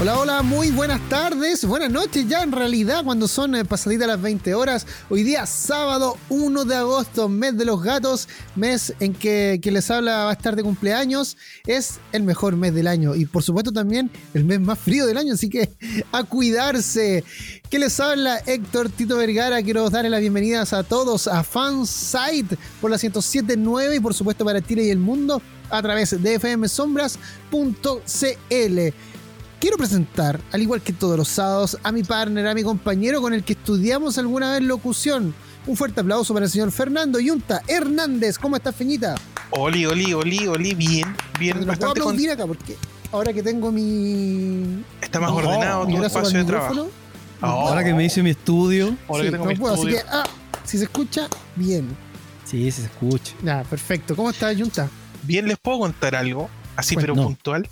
Hola, hola, muy buenas tardes, buenas noches ya en realidad cuando son eh, pasaditas las 20 horas. Hoy día sábado 1 de agosto, mes de los gatos, mes en que les habla va a estar de cumpleaños. Es el mejor mes del año y por supuesto también el mes más frío del año, así que a cuidarse. ¿Qué les habla Héctor Tito Vergara? Quiero darle las bienvenidas a todos a Fansite por la 1079 y por supuesto para Chile y el mundo a través de fmsombras.cl quiero presentar, al igual que todos los sábados, a mi partner, a mi compañero con el que estudiamos alguna vez locución. Un fuerte aplauso para el señor Fernando Yunta Hernández. ¿Cómo estás, Feñita? Oli, oli, oli, oli, bien, bien. No puedo aplaudir acá porque ahora que tengo mi. Está más ordenado tu espacio de trabajo. Ahora que me hice mi estudio. Ahora que tengo mi puedo, estudio. Así que, ah, si se escucha, bien. Sí, se escucha. Ya, perfecto. ¿Cómo está, Yunta? Bien, les puedo contar algo, así pero puntual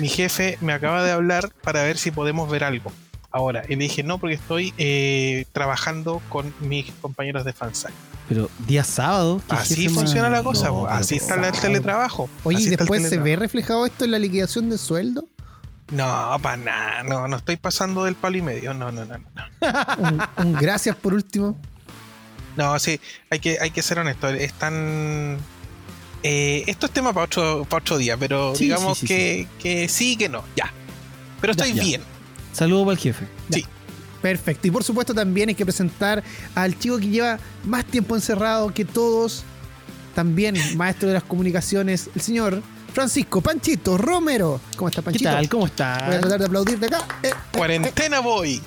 mi jefe me acaba de hablar para ver si podemos ver algo. Ahora, y le dije no porque estoy eh, trabajando con mis compañeros de fansite. Pero día sábado. Así funciona la cosa, así está el teletrabajo. Oye, ¿y después se ve reflejado esto en la liquidación de sueldo? No, para nada, no, no estoy pasando del palo y medio, no, no, no, no. un, gracias por último. No, sí, hay que, hay que ser honesto, están eh, esto es tema para otro, para otro día, pero digamos que, sí. que sí, que no, ya. Pero estoy bien. Saludo para el jefe. Sí. Perfecto. Y por supuesto también hay que presentar al chico que lleva más tiempo encerrado que todos, también maestro de las comunicaciones, el señor Francisco Panchito Romero. ¿Cómo está Panchito? ¿Qué tal? ¿Cómo está? Voy a tratar de aplaudirte acá. Eh, eh, Cuarentena voy.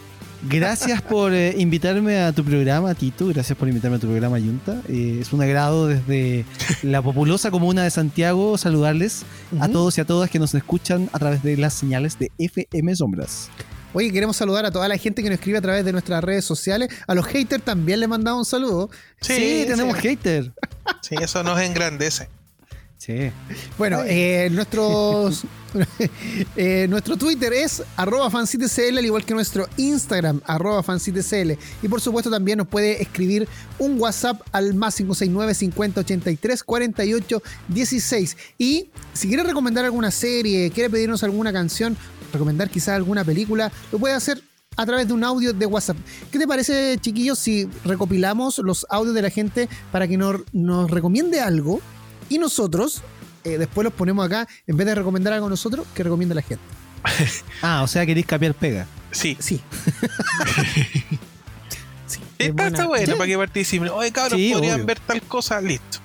Gracias por eh, invitarme a tu programa, Tito. Gracias por invitarme a tu programa, Yunta. Eh, es un agrado desde la populosa comuna de Santiago saludarles a todos y a todas que nos escuchan a través de las señales de FM Sombras. Oye, queremos saludar a toda la gente que nos escribe a través de nuestras redes sociales. A los haters también le mandamos un saludo. Sí, tenemos haters. Sí, eso nos engrandece. Sí. Bueno, eh, nuestros, eh, nuestro Twitter es arroba fancitecl, al igual que nuestro Instagram, arroba fancitecl. Y por supuesto también nos puede escribir un WhatsApp al más 569 50 83 48 16. Y si quiere recomendar alguna serie, quiere pedirnos alguna canción, recomendar quizás alguna película, lo puede hacer a través de un audio de WhatsApp. ¿Qué te parece, chiquillos, si recopilamos los audios de la gente para que nos, nos recomiende algo? Y nosotros eh, después los ponemos acá, en vez de recomendar algo a nosotros, que recomienda la gente. ah, o sea, queréis cambiar pega. Sí. Sí. sí está, bueno para que participen. Oye, cabrón, podrían ver tal cosa, listo.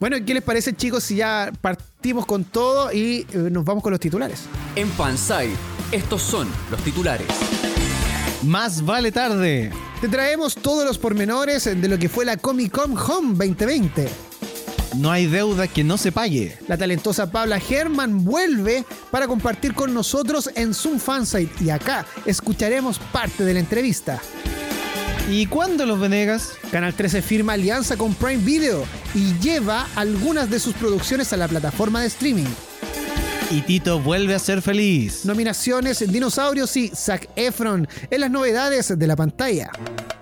Bueno, ¿qué les parece, chicos, si ya partimos con todo y eh, nos vamos con los titulares? En Fanside, estos son los titulares. Más vale tarde. Te traemos todos los pormenores de lo que fue la Comic Con Home 2020. No hay deuda que no se pague. La talentosa Pabla Herman vuelve para compartir con nosotros en Zoom Fansite y acá escucharemos parte de la entrevista. ¿Y cuándo los Venegas? Canal 13 firma alianza con Prime Video y lleva algunas de sus producciones a la plataforma de streaming. Y Tito vuelve a ser feliz. Nominaciones en Dinosaurios y Zac Efron en las novedades de la pantalla.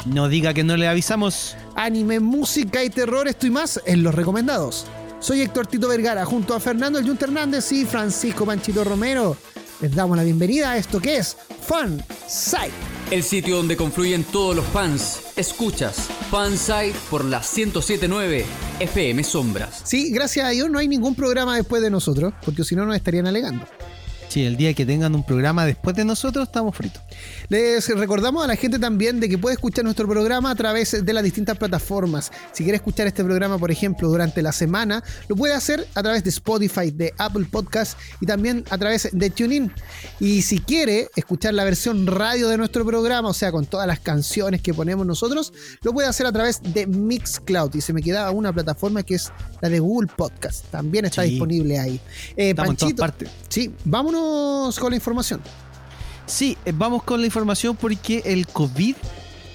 No diga que no le avisamos. Anime, música y terror, esto y más en los recomendados. Soy Héctor Tito Vergara junto a Fernando El Hernández y Francisco Panchito Romero. Les damos la bienvenida a esto que es Fan Site. El sitio donde confluyen todos los fans. Escuchas Fansite por la 1079 FM Sombras. Sí, gracias a Dios no hay ningún programa después de nosotros, porque si no nos estarían alegando. Sí, el día que tengan un programa después de nosotros estamos fritos. Les recordamos a la gente también de que puede escuchar nuestro programa a través de las distintas plataformas. Si quiere escuchar este programa, por ejemplo, durante la semana, lo puede hacer a través de Spotify, de Apple Podcast y también a través de TuneIn. Y si quiere escuchar la versión radio de nuestro programa, o sea, con todas las canciones que ponemos nosotros, lo puede hacer a través de Mixcloud. Y se me quedaba una plataforma que es la de Google Podcast. También está disponible ahí. Eh, Panchito, en sí, vámonos con la información. Sí, eh, vamos con la información porque el COVID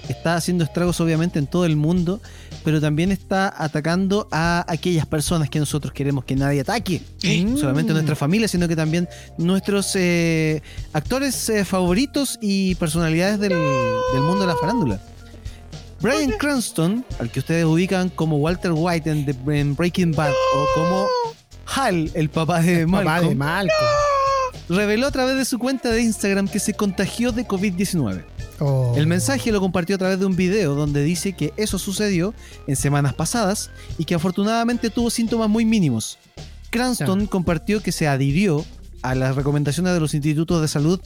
está haciendo estragos obviamente en todo el mundo, pero también está atacando a aquellas personas que nosotros queremos que nadie ataque. Mm. Solamente nuestra familia, sino que también nuestros eh, actores eh, favoritos y personalidades del, del mundo de la farándula. Brian Cranston, al que ustedes ubican como Walter White en, The- en Breaking Bad o como Hal, el papá de Papá Malcolm, de Malcolm. Reveló a través de su cuenta de Instagram que se contagió de COVID-19. Oh. El mensaje lo compartió a través de un video donde dice que eso sucedió en semanas pasadas y que afortunadamente tuvo síntomas muy mínimos. Cranston compartió que se adhirió a las recomendaciones de los institutos de salud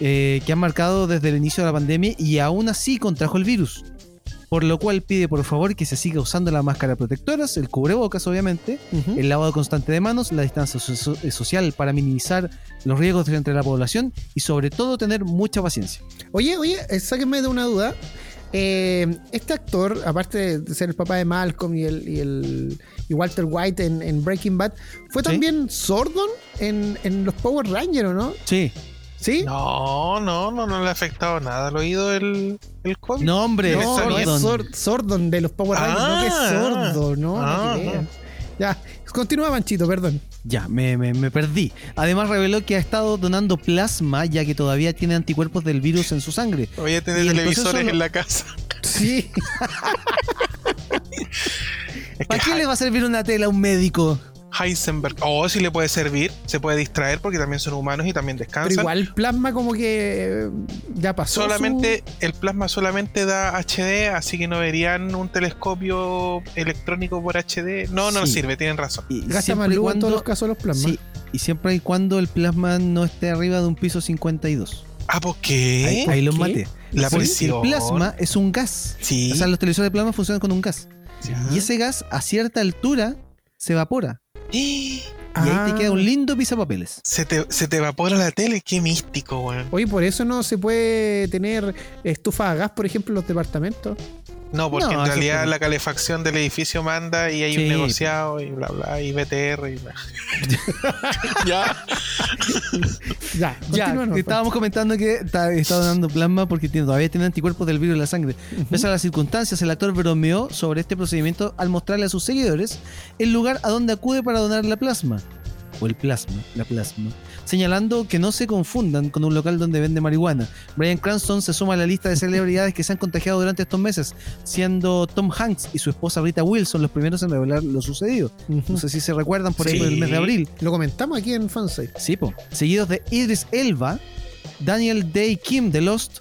eh, que han marcado desde el inicio de la pandemia y aún así contrajo el virus. Por lo cual pide por favor que se siga usando las máscaras protectoras, el cubrebocas obviamente, el lavado constante de manos, la distancia so- eh, social para minimizar los riesgos entre la población y sobre todo tener mucha paciencia. Oye, oye, eh, sáquenme de una duda. Eh, este actor, aparte de ser el papá de Malcolm y, el, y, el- y Walter White en, en Breaking Bad, ¿fue Sí. también Sordon en, en los Power Rangers o no? Sí. ¿Sí? No, no, no, no le ha afectado nada al oído el, el COVID. No, hombre, No, es Sordon. Sor- Sordon de los Power Rangers, no que es Ah, sordo, no, ah, no ah. Ya, continúa Manchito, perdón. Ya, me, me- me perdí. Además reveló que ha estado donando plasma ya que todavía tiene anticuerpos del virus en su sangre. Voy a tener el televisores lo- en la casa. Sí. Es que ¿Para qué le va a servir una tela a un médico? Heisenberg. Oh, sí le puede servir. Se puede distraer porque también son humanos y también descansan. Pero igual plasma como que eh, ya pasó. solamente el plasma solamente da HD, así que no verían un telescopio electrónico por HD. No, no Sí. sirve, tienen razón. Y gasta en cuando, todos los casos los plasmas. sí, y siempre y cuando el plasma no esté arriba de un piso 52. Ah, ¿por qué? Ahí, ahí los maté. La presión. El plasma es un gas. Sí. O sea, los televisores de plasma funcionan con un gas. Ya. Y ese gas a cierta altura se evapora. Y ahí Ah. te queda un lindo pisapapeles. Se te, se te evapora la tele, qué místico, weón. Oye, por eso no se puede tener estufa a gas, por ejemplo, en los departamentos. No, porque No, en realidad la calefacción del edificio manda y hay Sí. un negociado y bla bla y BTR y bla. ya. Ya, Ya, estábamos comentando que está, está donando plasma porque tiene- todavía tiene anticuerpos del virus en la sangre. Pese a las circunstancias, el actor bromeó sobre este procedimiento al mostrarle a sus seguidores el lugar a donde acude para donar la plasma. O el plasma, la plasma. Señalando que no se confundan con un local donde vende marihuana. Brian Cranston se suma a la lista de celebridades que se han contagiado durante estos meses, siendo Tom Hanks y su esposa Rita Wilson los primeros en revelar lo sucedido. No sé si se recuerdan por ahí Sí. por el mes de abril. Lo comentamos aquí en Fansite. Sí, po. Seguidos de Idris Elba, Daniel Day Kim de Lost,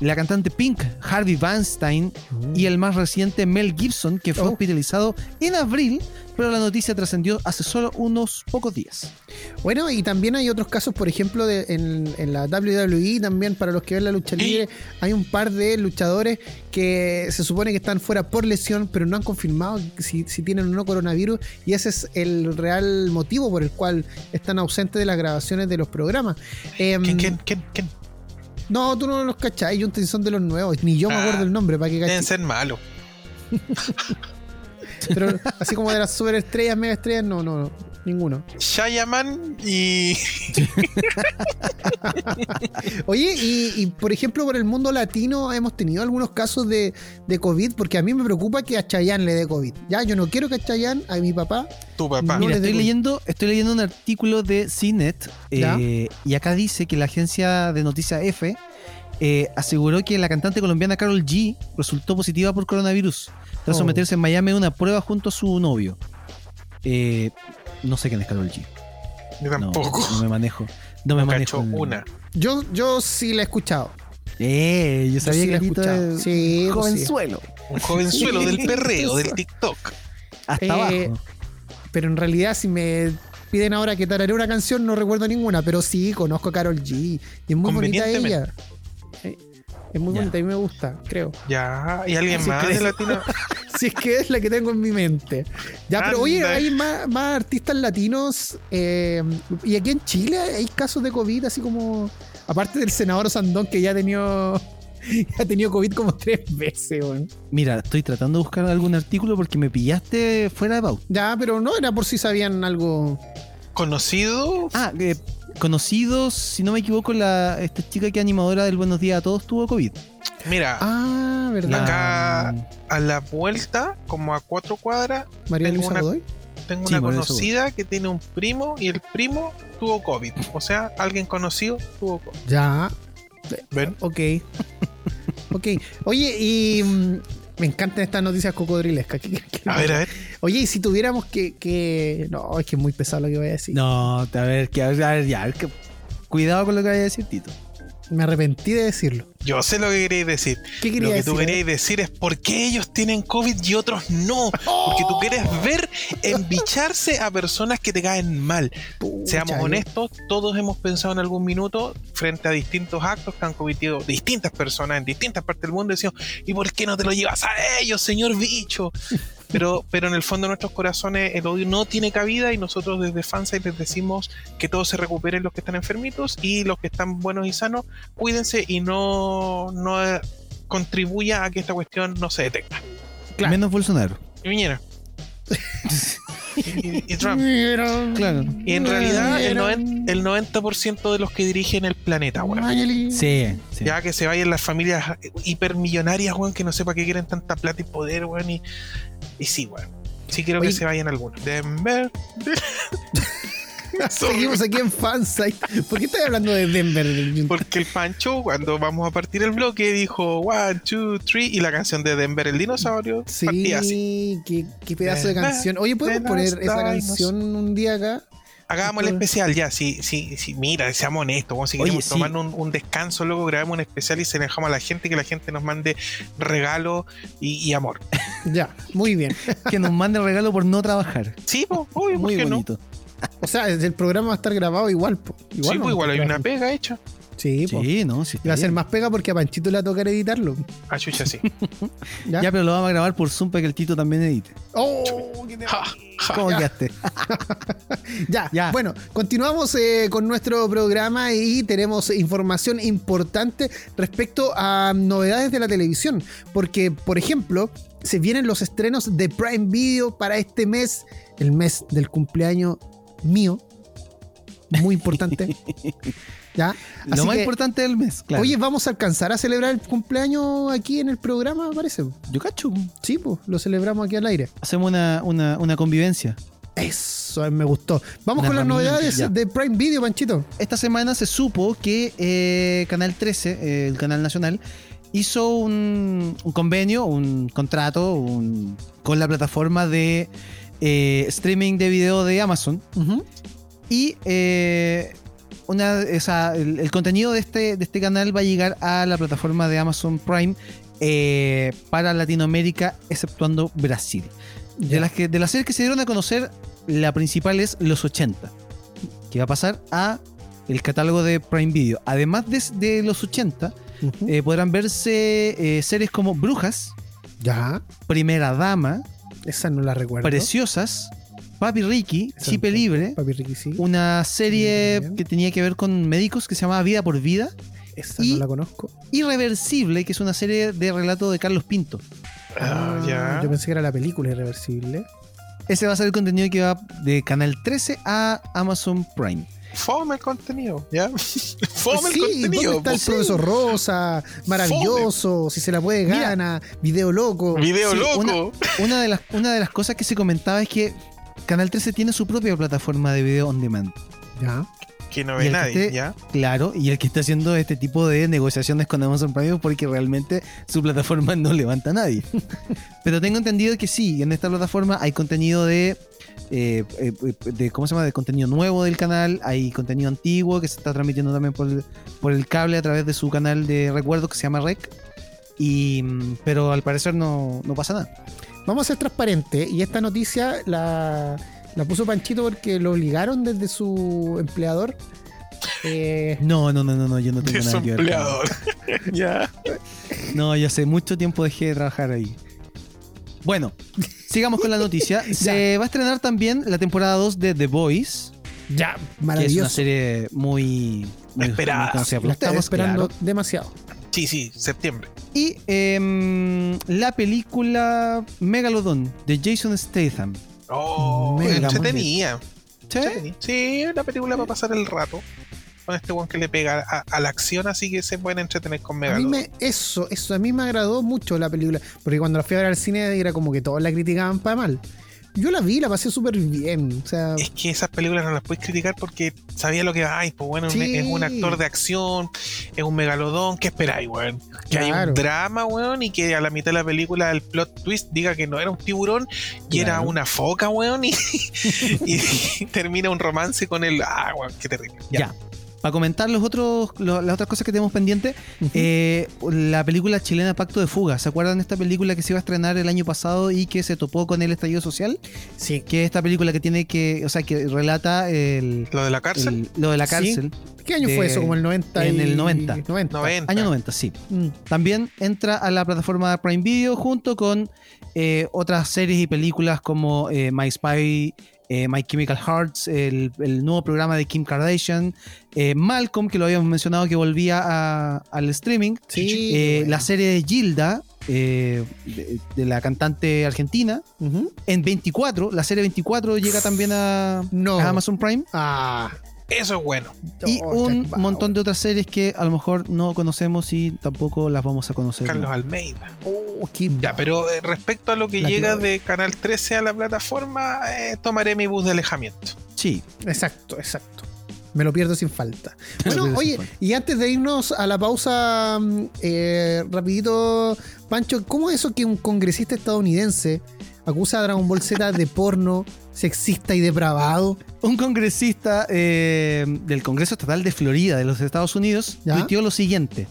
la cantante Pink, Harvey Weinstein y el más reciente Mel Gibson, que fue Oh. hospitalizado en abril, pero la noticia trascendió hace solo unos pocos días. Bueno, y también hay otros casos, por ejemplo, de, en, en la WWE, también para los que ven la lucha libre, hay un par de luchadores que se supone que están fuera por lesión, pero no han confirmado si, si tienen o no coronavirus, y ese es el real motivo por el cual están ausentes de las grabaciones de los programas. Em, ¿Quién, quién, quién, quién? No, tú no los cachás, Justin son de los nuevos, ni yo me Ah, acuerdo el nombre para que Deben caches. ser malos. Pero así como de las superestrellas, mega estrellas, no, no, no, ninguno. Shayaman y. Oye, y, y, por ejemplo, por el mundo latino hemos tenido algunos casos de, de COVID, porque a mí me preocupa que a Chayanne le dé COVID. Ya, yo no quiero que a Chayanne, a mi papá, Tu papá. No Mira, estoy leyendo, estoy leyendo un artículo de CNET eh, y acá dice que la agencia de noticias F eh, aseguró que la cantante colombiana Carol G resultó positiva por coronavirus tras Oh. someterse en Miami a una prueba junto a su novio. Eh, no sé quién es Carol G. Yo No, tampoco. no me manejo. No me No manejo. en- una. yo, yo sí la he escuchado. Eh, yo Yo sabía sí que la he escuchado. es Sí, pues sí. jovenzuelo. Un jovenzuelo del perreo, del. TikTok. Hasta Eh, abajo. Pero en realidad, si me piden ahora que tararé una canción, no recuerdo ninguna, pero sí, conozco a Carol G. Y es muy bonita ella. Eh, Es muy Ya. bonita, a mí me gusta, creo. Ya. ¿Y alguien más crees. de Latino? Si es que es la que tengo en mi mente. Ya, pero oye, hay más, más artistas latinos. eh, y aquí en Chile hay casos de COVID, así como. Aparte del senador Sandón, que ya ha tenido. Ya ha tenido COVID como tres veces, weón. Mira, estoy tratando de buscar algún artículo porque me pillaste fuera de pauta. Ya, pero no era por si sabían algo. Conocido. Ah, eh, conocidos, si no me equivoco, la esta chica que es animadora del Buenos Días a Todos tuvo COVID. Mira, Ah, ¿verdad? Acá- a la vuelta, como a cuatro cuadras, María tengo Luisa una- Godoy. tengo Sí, una conocida que tiene un primo y el primo tuvo COVID. O sea, alguien conocido tuvo COVID. Ya, ¿Ven? ok. ok. Oye, y mm, me encantan estas noticias cocodrilescas. ¿Qué- qué- qué- A ver, a ver. Oye, y si tuviéramos que, que... No, es que es muy pesado lo que voy a decir. No, a ver, que, a ver, a ver, ya, a ver, que- cuidado con lo que vaya a decir Tito. Me arrepentí de decirlo. Yo sé lo que queréis decir. ¿Qué quería Lo que decir? tú eh? queréis decir es por qué ellos tienen COVID y otros no. Porque tú quieres ver embicharse a personas que te caen mal. Pucha, Seamos yo- honestos, todos hemos pensado en algún minuto frente a distintos actos que han cometido distintas personas en distintas partes del mundo y decimos, ¿y por qué no te lo llevas a ellos, señor bicho? Pero, pero en el fondo de nuestros corazones el odio no tiene cabida y nosotros desde Fansite les decimos que todos se recuperen los que están enfermitos y los que están buenos y sanos, cuídense y no, no eh, contribuya a que esta cuestión no se detenga. Claro. Menos Bolsonaro. Y Piñera. y, y Trump. Claro. Y en realidad el, mira, noven- el 90% de los que dirigen el planeta, weón. Sí. Ya que se vayan las familias hipermillonarias, weón, que no sepa qué quieren tanta plata y poder, weón. Y, y sí, weón. Sí quiero Oye. que se vayan algunos. Denver. Seguimos aquí en Fansite. ¿Por qué estás hablando de Denver? Porque el Pancho, cuando vamos a partir el bloque, dijo one, two, three, y la canción de Denver el dinosaurio partía así. Sí, qué, qué pedazo de canción. Oye, ¿podemos de poner esa canción un día acá? Hagamos el especial ya, sí, sí, sí, mira, seamos honestos, weón, si Oye, queremos sí. tomar un, un descanso, luego grabemos un especial y se dejamos a la gente que la gente nos mande regalo y, y amor. Ya, muy bien. Que nos mande regalo por no trabajar. Sí, pues, obvio, ¿por Muy qué no? O sea, el programa va a estar grabado igual. po. Sí, pues, igual hay una pega. hecha. Sí, po. Sí, no, sí. Y va a ser más pega porque a Panchito le va a tocar editarlo. Ah, chucha, sí. ¿Ya? Ya, pero lo vamos a grabar por Zoom para que el Tito también edite. ¡Oh! qué Ja, ja. ¿Cómo ya. quedaste? Ya, Ya. bueno, continuamos eh, con nuestro programa y tenemos información importante respecto a novedades de la televisión. Porque, por ejemplo, se vienen los estrenos de Prime Video para este mes, el mes del cumpleaños mío. Muy importante. ¿Ya? Lo Así más que, importante del mes, claro. Oye, vamos a alcanzar a celebrar el cumpleaños aquí en el programa, parece. yo cacho. Sí, pues, lo celebramos aquí al aire. Hacemos una, una, una convivencia. Eso me gustó. Vamos Una con las novedades ya. de Prime Video, Panchito. Esta semana se supo que eh, Canal 13, eh, el canal nacional, hizo un, un convenio, un contrato un- con la plataforma de eh, streaming de video de Amazon. Y eh, una, o sea, el, el contenido de este, de este canal va a llegar a la plataforma de Amazon Prime eh, para Latinoamérica, exceptuando Brasil. De las, que, de las series que se dieron a conocer, la principal es Los 80, que va a pasar a el catálogo de Prime Video. Además de, de Los 80, Ujú. eh, podrán verse series como Brujas, ya, Primera Dama, esa no la recuerdo. Preciosas, Papi Ricky, Chipe Libre, Papi Ricky, sí. una serie Bien. que tenía que ver con médicos que se llamaba Vida por Vida, Esa y- no la conozco. Irreversible, que es una serie de relato de Carlos Pinto. Ah, ya. Yo pensé que era la película Irreversible. Ese va a ser el contenido que va de Canal 13 a Amazon Prime. Fome el contenido, ¿ya? Fome Sí, el contenido. ¿dónde está el pues. profesor Rosa? Maravilloso, si se la puede Mira. gana, video loco. Video Sí, loco. Una de, las, una de las cosas que se comentaba es que Canal 13 tiene su propia plataforma de video on demand. Ya. Que no ve nadie, esté- ¿ya? Claro, y el que está haciendo este tipo de negociaciones con Amazon Prime es porque realmente su plataforma no levanta a nadie. Pero tengo entendido que sí, en esta plataforma hay contenido de, eh, eh, de ¿cómo se llama? De contenido nuevo del canal, hay contenido antiguo que se está transmitiendo también por el, por el cable a través de su canal de recuerdos que se llama Rec. Y, mm, pero al parecer no, no pasa nada. Vamos a ser transparentes y esta noticia la, la puso Panchito porque lo obligaron desde su empleador. Eh, No, no, no, no, no yo no tengo nada que ver. con- empleador. ya. No, yo hace mucho tiempo dejé de trabajar ahí. Bueno, sigamos con la noticia. Se va a estrenar también la temporada 2 de The Voice, ya, que es una maravilloso. serie muy, muy Esperada. muy conocida por La estamos esperando claro. demasiado. Sí, sí, septiembre. Y em, la película Megalodon de Jason Statham. Oh, Mega, entretenida. ¿Sí? Sí, sí, la película va a pasar el rato con este one que le pega a, a la acción, así que se pueden entretener con A mí Megalodon. me, eso, eso, a mí me agradó mucho la película. Porque cuando la fui a ver al cine era como que todos la criticaban para mal. Yo la vi, la pasé súper bien. O sea, Es que esas películas no las puedes criticar porque sabía lo que ay, pues bueno, Sí. es un actor de acción, es un megalodón, ¿qué esperáis, weón? Que hay un drama, weón, y que a la mitad de la película el plot twist diga que no era un tiburón y era una foca, weón, y, y termina un romance con el ah, weón, qué terrible. Ya. Para comentar los otros, lo- las otras cosas que tenemos pendientes, eh, la película chilena Pacto de Fuga. ¿Se acuerdan de esta película que se iba a estrenar el año pasado y que se topó con el estallido social? sí. Que es esta película que tiene que, o sea, que relata el, Lo de la cárcel, el- lo de la Sí. cárcel. ¿Qué año de- fue eso? Como el 90. en y- el 90. 90. 90. Año 90, sí. Mm. También entra a la plataforma de Prime Video junto con eh, otras series y películas como eh, My Spy, eh, My Chemical Hearts, el, el nuevo programa de Kim Kardashian, eh, Malcolm, que lo habíamos mencionado que volvía a- al streaming, Sí. eh, bueno. la serie de Gilda, de, de la cantante argentina, en 24, la serie 24 llega también a, No. a Amazon Prime. Ah. Eso es bueno. Y Oh, un Jack montón Bauer. de otras series que a lo mejor no conocemos y tampoco las vamos a conocer. Carlos Almeida. Oh, qué Ya, pero eh, respecto a lo que La llega de Canal 13 a la plataforma, eh, tomaré mi bus de alejamiento. Sí. Exacto, exacto. Me lo pierdo sin falta. Bueno, oye, falta. y antes de irnos a la pausa, mm, eh, rapidito, Pancho, ¿cómo es eso que un congresista estadounidense acusa a Dragon Ball Z de porno, sexista y depravado? Un congresista eh, del Congreso Estatal de Florida de los Estados Unidos tuiteó lo siguiente.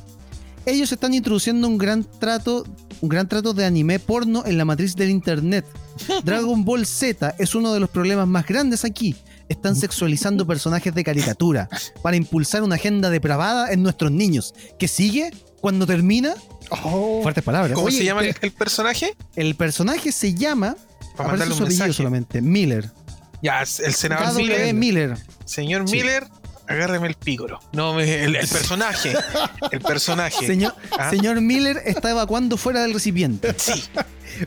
Ellos están introduciendo un gran trato, un gran trato de anime porno en la matriz del internet. Dragon Ball Z es uno de los problemas más grandes aquí. Están sexualizando personajes de caricatura para impulsar una agenda depravada en nuestros niños. ¿Qué sigue? Cuando termina, Oh, fuertes palabras. ¿Cómo Oye, se llama el, pero- el personaje? El personaje se llama, Para aparece mandarle un mensaje. solamente, Miller. Ya, el senador Miller. Miller. Señor Sí. Miller, agárreme el pícoro. No, me- el, el personaje. el personaje. Señor, Ah. señor Miller está evacuando fuera del recipiente. Sí.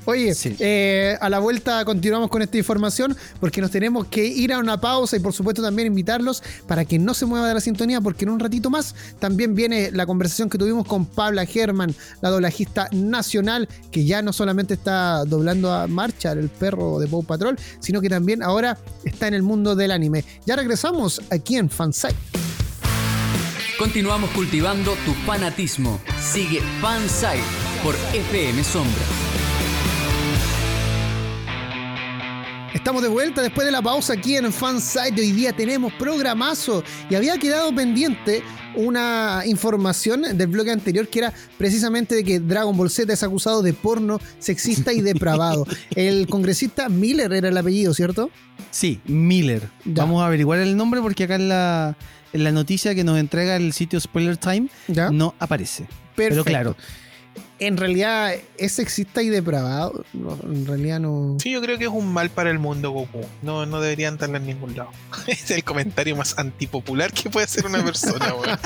Oye, Sí. eh, a la vuelta continuamos con esta información porque nos tenemos que ir a una pausa y por supuesto también invitarlos para que no se mueva de la sintonía porque en un ratito más también viene la conversación que tuvimos con Pabla German, la doblajista nacional que ya no solamente está doblando a Marcha, el perro de Paw Patrol, sino que también ahora está en el mundo del anime. Ya regresamos aquí en Fansite. Continuamos cultivando tu fanatismo. Sigue Fansite por FM Sombra. Estamos de vuelta después de la pausa aquí en Fansite. Hoy día tenemos programazo y había quedado pendiente una información del bloque anterior que era precisamente de que Dragon Ball Z es acusado de porno sexista y depravado. El congresista Miller era el apellido, ¿cierto? Sí, Miller. Ya. Vamos a averiguar el nombre porque acá en la, en la noticia que nos entrega el sitio Spoiler Time Ya. no aparece. Perfecto. Pero claro, En realidad es sexista y depravado. No, en realidad no. Sí, yo creo que es un mal para el mundo Goku. No, no debería andarle en ningún lado. Es el comentario más antipopular que puede hacer una persona, weón.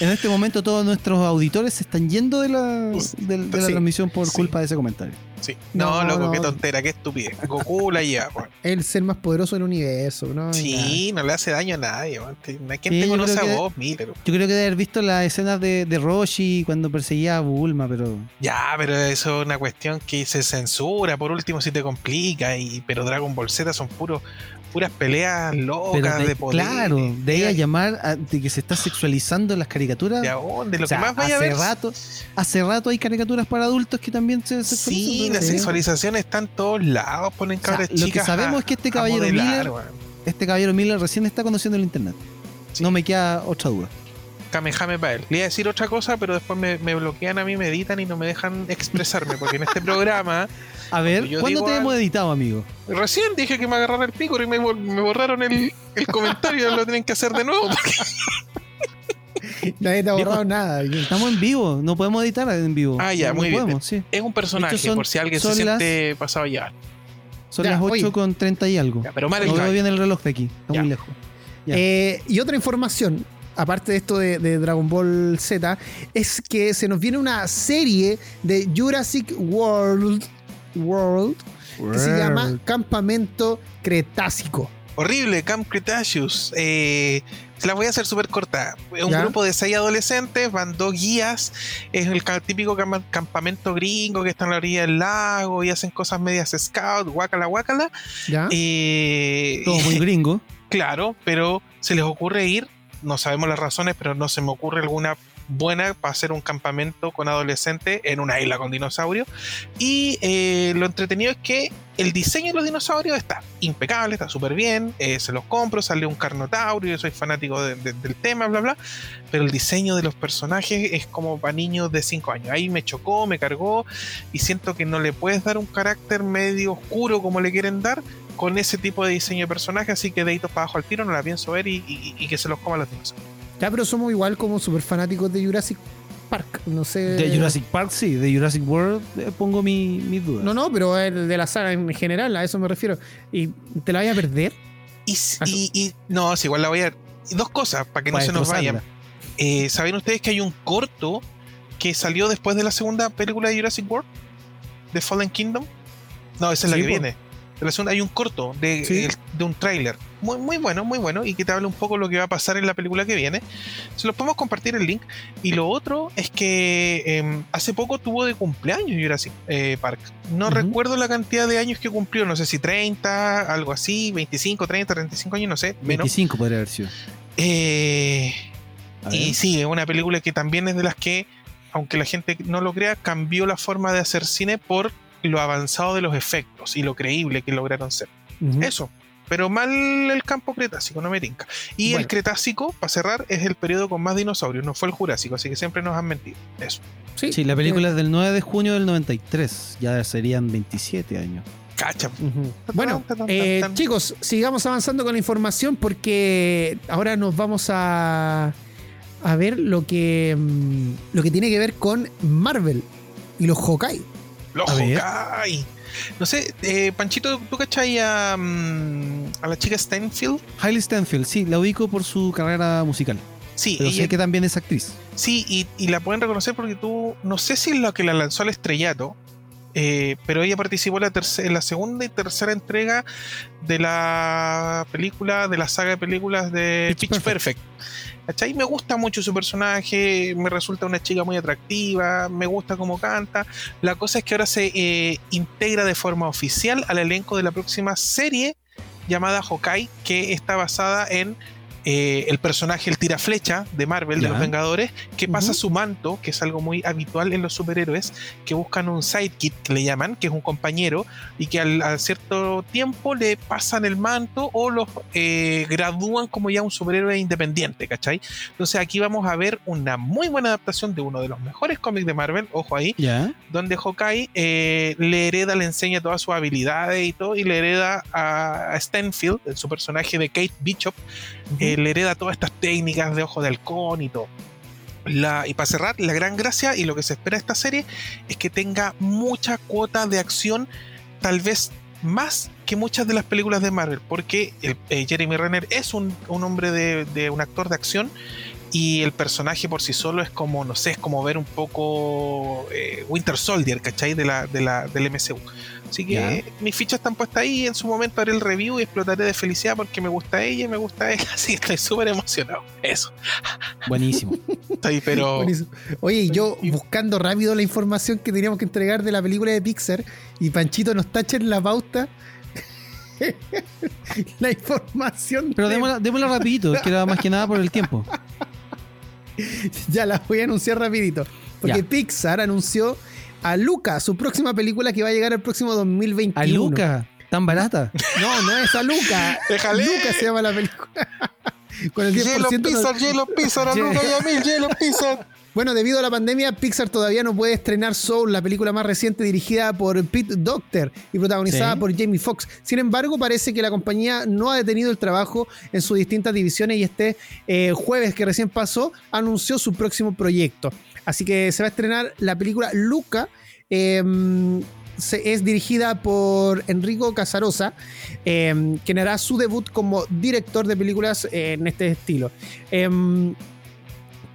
en este momento todos nuestros auditores se están yendo de la, de, de la Sí, transmisión por sí. culpa de ese comentario. Sí. No, No, loco, no. qué tontera, qué estupidez. Goku la lleva, weón. El ser más poderoso del universo, ¿no? Sí, no le hace daño a nadie, weón. ¿A quién Sí, te conoce a vos, Miller? Yo creo que de haber visto las escenas de, de Roshi cuando perseguía a Bulma, pero Ya, pero eso es una cuestión que se censura, por último si te complica, y, pero Dragon Ball Z son puros, puras peleas locas de- de poder. claro, de ahí a llamar a- de que se está sexualizando las caricaturas. ¿De dónde? Lo O sea, que más vaya a hace ver. rato, hace rato hay caricaturas para adultos que también se Sí, sexualizan. la pero- sexualización está en todos lados, ponen sea, cabras lo que chicas. sabemos a- es que este caballero modelar, Miller-. Este caballero Miller recién está conociendo el internet. Sí. No me queda otra duda. Kamehame para él. Le iba a decir otra cosa, pero después me, me bloquean a mí, me editan y no me dejan expresarme, porque en este programa A ver, yo ¿cuándo te hemos editado, amigo? recién dije que me agarraron el pico y me, bor- me borraron el, el comentario, lo tienen que hacer de nuevo. porque- Nadie te ha borrado nada. Estamos en vivo, no podemos editar en vivo. Ah, ya, No muy bien. podemos, sí. Es un personaje, son- por si alguien se las- siente pasado ya. Son Ya, las 8 oye. con 30 y algo. Ya, pero mal No veo bien el reloj de aquí, está Ya. muy lejos. Eh, y otra información, aparte de esto de, de Dragon Ball Z, es que se nos viene una serie de Jurassic World, World que se llama Campamento Cretácico. horrible, Camp Cretaceous. Eh, la voy a hacer súper corta. Un grupo de seis adolescentes, van dos guías. Es el típico campamento gringo que está en la orilla del lago y hacen cosas medias scout, guacala, guacala. ¿Ya? Eh, Todo muy gringo. Claro, pero se les ocurre ir. No sabemos las razones, pero no se me ocurre alguna buena para hacer un campamento con adolescentes en una isla con dinosaurios. Y eh, lo entretenido es que el diseño de los dinosaurios está impecable, está súper bien, eh, se los compro, sale un carnotaurio, yo soy fanático del tema, bla, bla, pero el diseño de los personajes es como para niños de 5 años. Ahí me chocó, me cargó y siento que no le puedes dar un carácter medio oscuro como le quieren dar con ese tipo de diseño de personaje, así que deditos para abajo al tiro, no la pienso ver y, y que se los coma los dinosaurios. Ya, pero somos igual como super fanáticos de Jurassic Park. No sé. De Jurassic Park, sí. De Jurassic World eh, pongo mis mi dudas. No, no, pero de la saga en general, a eso me refiero. ¿Y te la vaya a perder? Y, y, no, igual la voy a. Dos cosas para que no se nos vayan. Eh, ¿Saben ustedes que hay un corto que salió después de la segunda película de Jurassic World? ¿De Fallen Kingdom? No, esa es la que viene hay un corto de, de un tráiler muy, muy bueno, muy bueno, y que te habla un poco lo que va a pasar en la película que viene. Se los podemos compartir el link. Y lo otro es que em, hace poco tuvo de cumpleaños Jurassic eh, Park. No recuerdo la cantidad de años que cumplió, no sé si 30, algo así, 25, 30, 35 años, no sé. 25 podría haber sido. Eh, y sí, es una película que también es de las que, aunque la gente no lo crea, cambió la forma de hacer cine por lo avanzado de los efectos y lo creíble que lograron ser. Eso. Pero mal el campo cretácico, no me tinca. Y el cretácico, para cerrar, es el periodo con más dinosaurios, no fue el jurásico, así que siempre nos han mentido. Eso. Sí, la película es del 9 de junio del 93, ya serían 27 años. Cacha. Bueno, eh, chicos, sigamos avanzando con la información porque ahora nos vamos a, a ver lo que, mm, lo que tiene que ver con Marvel y los Hawkeye. Los Hawkeye. No sé, eh, Panchito, ¿tú cachai a, mm, a la chica Stanfield? Hailey Stanfield, sí, la ubico por su carrera musical. Sí, pero sé que también es actriz. Sí, y, la pueden reconocer porque tú, no sé si es la que la lanzó al estrellato, eh, pero ella participó en la, en la segunda y tercera entrega de la película, de la saga de películas de Pitch, Perfect. ¿Cachai? Me gusta mucho su personaje, me resulta una chica muy atractiva, me gusta cómo canta. La cosa es que ahora se eh, integra de forma oficial al elenco de la próxima serie llamada Hawkeye, que está basada en eh, el personaje, el tiraflecha de Marvel, de los Vengadores, que pasa su manto, que es algo muy habitual en los superhéroes, que buscan un sidekick, que le llaman, que es un compañero, y que al, cierto tiempo le pasan el manto o los eh, gradúan como ya un superhéroe independiente, ¿cachai? Entonces aquí vamos a ver una muy buena adaptación de uno de los mejores cómics de Marvel, ojo ahí, donde Hawkeye eh, le hereda, le enseña todas sus habilidades y todo, y le hereda a, Stanfield, su personaje de Kate Bishop, le hereda todas estas técnicas de ojo de halcón y todo. La, y para cerrar, la gran gracia y lo que se espera de esta serie es que tenga mucha cuota de acción, tal vez más que muchas de las películas de Marvel, porque eh, Jeremy Renner es un, hombre de, un actor de acción y el personaje por sí solo es como, no sé, es como ver un poco eh, Winter Soldier, ¿cachai? De la, de la, del MCU. Así que mis fichas están puestas ahí. En su momento haré el review y explotaré de felicidad porque me gusta ella y me gusta él. Así que estoy súper emocionado. Eso. Buenísimo. Estoy, pero. Oye, yo buscando rápido la información que teníamos que entregar de la película de Pixar y Panchito nos tacha en la pauta. la información. Pero démosla, rapidito, que era más que nada por el tiempo. ya la voy a anunciar rapidito. Porque Pixar anunció a Luca, su próxima película que va a llegar el próximo 2021. ¿A Luca? ¿Tan barata? No, no es a Luca. Déjale. Luca se llama la película. Con el 10% Hielo Pixar, Hielo Pixar, a Luca y a mí, Hielo Pixar. Bueno, debido a la pandemia, Pixar todavía no puede estrenar Soul, la película más reciente dirigida por Pete Docter y protagonizada por Jamie Foxx. Sin embargo, parece que la compañía no ha detenido el trabajo en sus distintas divisiones y este eh, jueves que recién pasó anunció su próximo proyecto. Así que se va a estrenar la película Luca. Em, es dirigida por Enrico Casarosa, eh, quien hará su debut como director de películas en este estilo.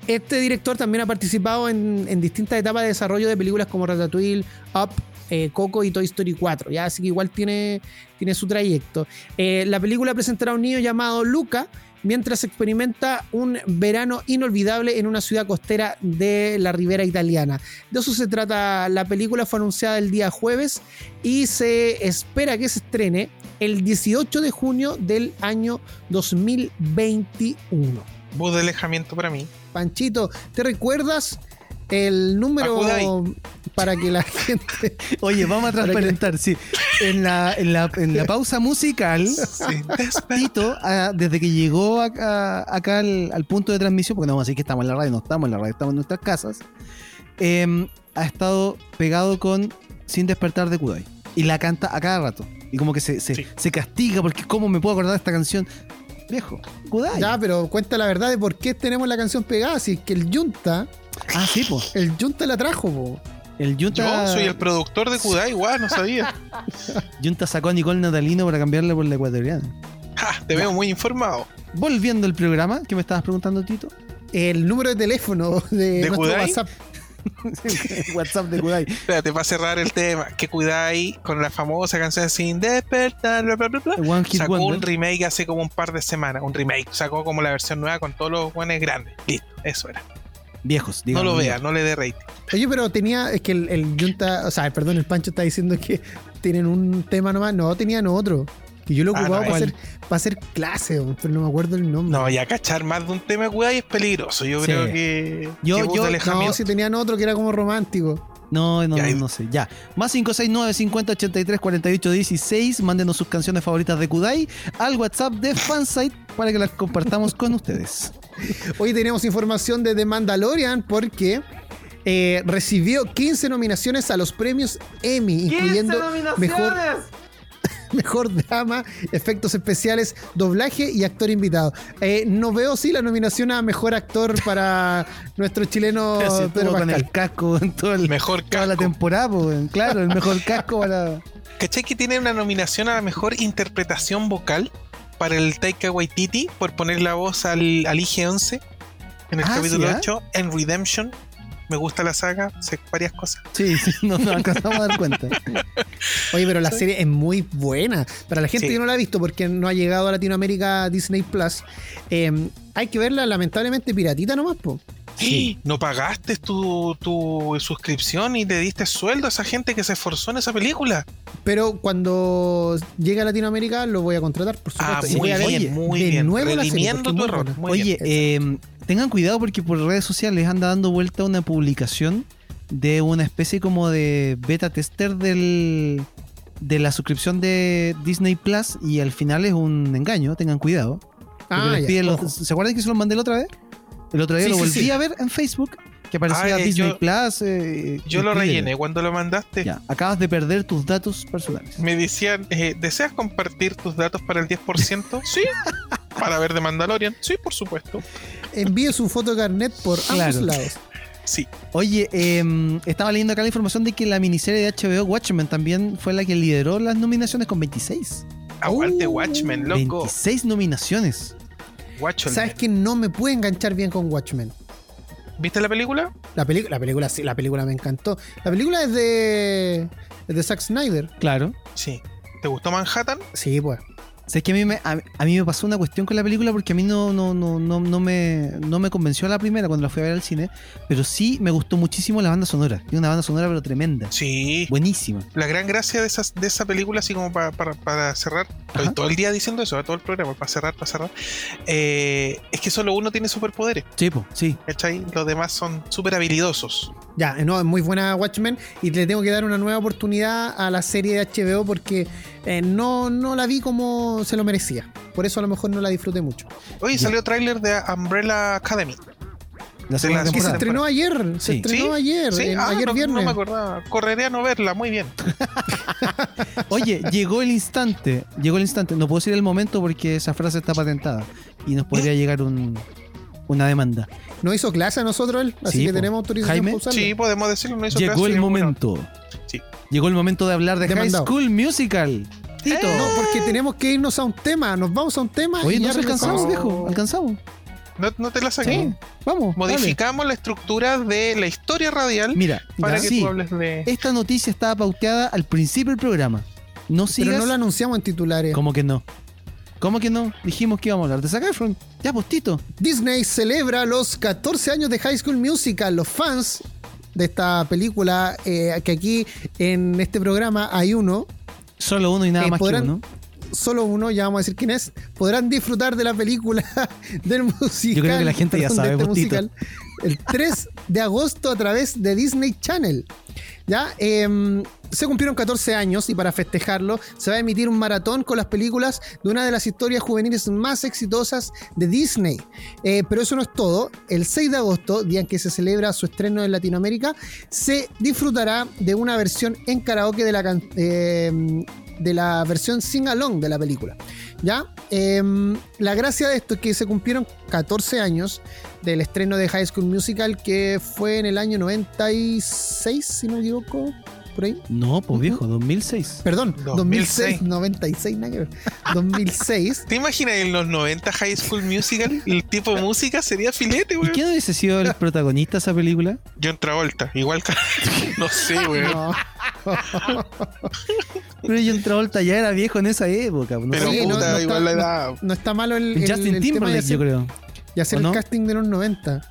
Este director también ha participado en, en distintas etapas de desarrollo de películas como Ratatouille, Up, eh, Coco y Toy Story 4. ¿ya? Así que igual tiene, tiene su trayecto. Eh, la película presentará a un niño llamado Luca mientras experimenta un verano inolvidable en una ciudad costera de la ribera italiana. De eso se trata la película, fue anunciada el día jueves y se espera que se estrene el 18 de junio del año 2021. Voz de alejamiento para mí. Panchito, ¿te recuerdas el número Acudai. para que la gente... Oye, vamos a transparentar, sí. En la, en la, en la pausa musical, Sí. Tito, ah, desde que llegó acá, acá al, al punto de transmisión, porque no vamos a decir que estamos en la radio, no estamos en la radio, estamos en nuestras casas, em, ha estado pegado con Sin despertar de Kudai. Y la canta a cada rato. Y como que se, se, Sí. se castiga porque ¿cómo me puedo acordar de esta canción? Viejo, Kudai. Ya, pero cuenta la verdad de por qué tenemos la canción pegada. Si es que el Junta, Ah, sí, pues. el Junta la trajo, po. El Junta, Yo soy el productor de Kudai, igual, no sabía. Junta sacó a Nicole Natalino para cambiarle por la ecuatoriana. Ja, te veo muy informado. Volviendo al programa, ¿qué me estabas preguntando, Tito? El número de teléfono de, ¿De nuestro Kudai? WhatsApp. WhatsApp de Kudai. Espérate, para cerrar el tema, que Kudai con la famosa canción Sin despertar, bla, bla, bla, bla, sacó un remake hace como un par de semanas. Un remake, sacó como la versión nueva con todos los buenos grandes. Listo, eso era. Viejos, No digamos. lo vea, no le dé rating. Oye, pero tenía, es que el, el Junta, o sea, perdón, el Pancho está diciendo que tienen un tema nomás. No, tenían otro. Que yo lo Ah, ocupaba no, para, hacer, para hacer clase, pero no me acuerdo el nombre. No, ya cachar más de un tema de Kudai es peligroso. Yo Sí. creo que. Yo- que yo- No, si tenían otro que era como romántico. No, no, no sé. Ya. Más 569 50 83 48 16. Mándenos sus canciones favoritas de Kudai al WhatsApp de Fansite para que las compartamos con ustedes. Hoy tenemos información de The Mandalorian porque eh, recibió 15 nominaciones a los premios Emmy, incluyendo mejor, mejor drama, efectos especiales, doblaje y actor invitado. Eh, no veo sí la nominación a mejor actor para nuestro chileno Así Pedro con el casco en todo el- Mejor toda la casco. temporada, pues, claro, el mejor casco para. ¿Cachai que tiene una nominación a la mejor interpretación vocal para el Taika Waititi por poner la voz al, al IG-11 en el Ah, capítulo ¿sí, ah? 8 en Redemption? Me gusta la saga, sé varias cosas. Sí, sí, no nos alcanzamos a dar cuenta. Oye, pero la serie es muy buena. Para la gente Sí. que no la ha visto porque no ha llegado a Latinoamérica Disney Plus, eh, hay que verla lamentablemente piratita nomás, po. Sí. ¿No pagaste tu, tu suscripción y le diste sueldo a esa gente que se esforzó en esa película? Pero cuando llegue a Latinoamérica lo voy a contratar, por supuesto. Ah, Y muy voy a ver muy de bien. nuevo la serie, tu muy error. Muy Oye, bien. eh, tengan cuidado porque por redes sociales anda dando vuelta una publicación de una especie como de beta tester del, de la suscripción de Disney Plus y al final es un engaño, tengan cuidado. Ah, ya, los-. ¿Se acuerdan que se los mandé la otra vez? El otro día Sí, lo volví sí. a ver en Facebook, que aparecía Ah, eh, Disney yo- Plus. eh, Yo lo rellené cuando lo mandaste. Ya, acabas de perder tus datos personales. Me decían, eh, ¿deseas compartir tus datos para el 10%? Sí. ¿Para ver de Mandalorian? Sí, por supuesto. Envíe su foto de carnet por Claro. ambos lados. Sí. Oye, eh, estaba leyendo acá la información de que la miniserie de HBO Watchmen también fue la que lideró las nominaciones con 26. Aguante Uh, Watchmen, loco. 26 nominaciones. Watchmen. ¿Sabes que no me puede enganchar bien con Watchmen? ¿Viste la película? La, la película sí, la película me encantó. La película es de, es de Zack Snyder. Claro. Sí. ¿Te gustó Manhattan? Sí, pues. O sea, es que a mí, me, a, a mí me pasó una cuestión con la película porque a mí no, no, no, no, no, me, no me convenció la primera cuando la fui a ver al cine, pero sí me gustó muchísimo la banda sonora. Tiene una banda sonora pero tremenda. Sí. Buenísima. La gran gracia de, esas, de esa película, así como para, para, para cerrar, estoy Ajá. todo el día diciendo eso, todo el programa, para cerrar, para cerrar, eh, es que solo uno tiene superpoderes, Sí, po, sí. ¿cachai? Los demás son súper habilidosos. Ya, no, es muy buena Watchmen y le tengo que dar una nueva oportunidad a la serie de HBO porque eh, no, no la vi como se lo merecía. Por eso a lo mejor no la disfruté mucho. Oye, Ya. salió tráiler de Umbrella Academy. La segunda la- Que se estrenó ayer, se Sí. estrenó ¿Sí? ayer, Sí, ah, ayer no, viernes. no me acordaba. Correré a no verla, muy bien. Oye, llegó el instante, llegó el instante. No puedo decir el momento porque esa frase está patentada y nos podría llegar un, una demanda. No hizo clase a nosotros él, así Sí, que po. tenemos autorización Jaime, para usarlo. Sí, podemos decirlo. No hizo Llegó caso, el y bueno, momento. Sí. Llegó el momento de hablar de Demandado. High School Musical. Tito. Eh, No, porque tenemos que irnos a un tema. Nos vamos a un tema Oye, y no ya se alcanzamos, viejo. Alcanzamos. No, no te la saqué. Sí, vamos. dale. Modificamos la estructura de la historia radial Mira, para ya, que sí, tú hables de. esta noticia estaba pauteada al principio del programa. No Pero sigas. no lo anunciamos en titulares. ¿Cómo que no? ¿Cómo que no? Dijimos que íbamos a hablar de Zac Efron. Ya, postito. Disney celebra los 14 años de High School Musical. Los fans de esta película, eh, que aquí en este programa hay uno, Solo uno y nada Eh, más podrán- que uno. Solo uno, ya vamos a decir quién es, podrán disfrutar de la película del musical. Yo creo que la gente ya sabe, este musical, el 3 de agosto a través de Disney Channel. Ya, Em, se cumplieron 14 años y para festejarlo se va a emitir un maratón con las películas de una de las historias juveniles más exitosas de Disney. Eh, pero eso no es todo. El 6 de agosto, día en que se celebra su estreno en Latinoamérica, se disfrutará de una versión en karaoke de la, eh, de la versión sing along de la película. ¿Ya? Em, la gracia de esto es que se cumplieron 14 años del estreno de High School Musical, que fue en el año 96, si no me equivoco, por ahí. No, pues viejo, 2006. Perdón, 2006, 2006. 96, nada que ver. 2006. ¿Te imaginas en los 90 High School Musical? El tipo de música sería filete, ¿Y weón. quién hubiese sido el protagonista de esa película? John Travolta, igual que. no sé. No. Pero John Travolta ya era viejo en esa época. No Pero sé. Sí, no, puta, no está- igual la edad. No está malo el, el- Justin el tema de Timberlake, hacer, yo creo. y hacer ¿o el no? casting de los 90.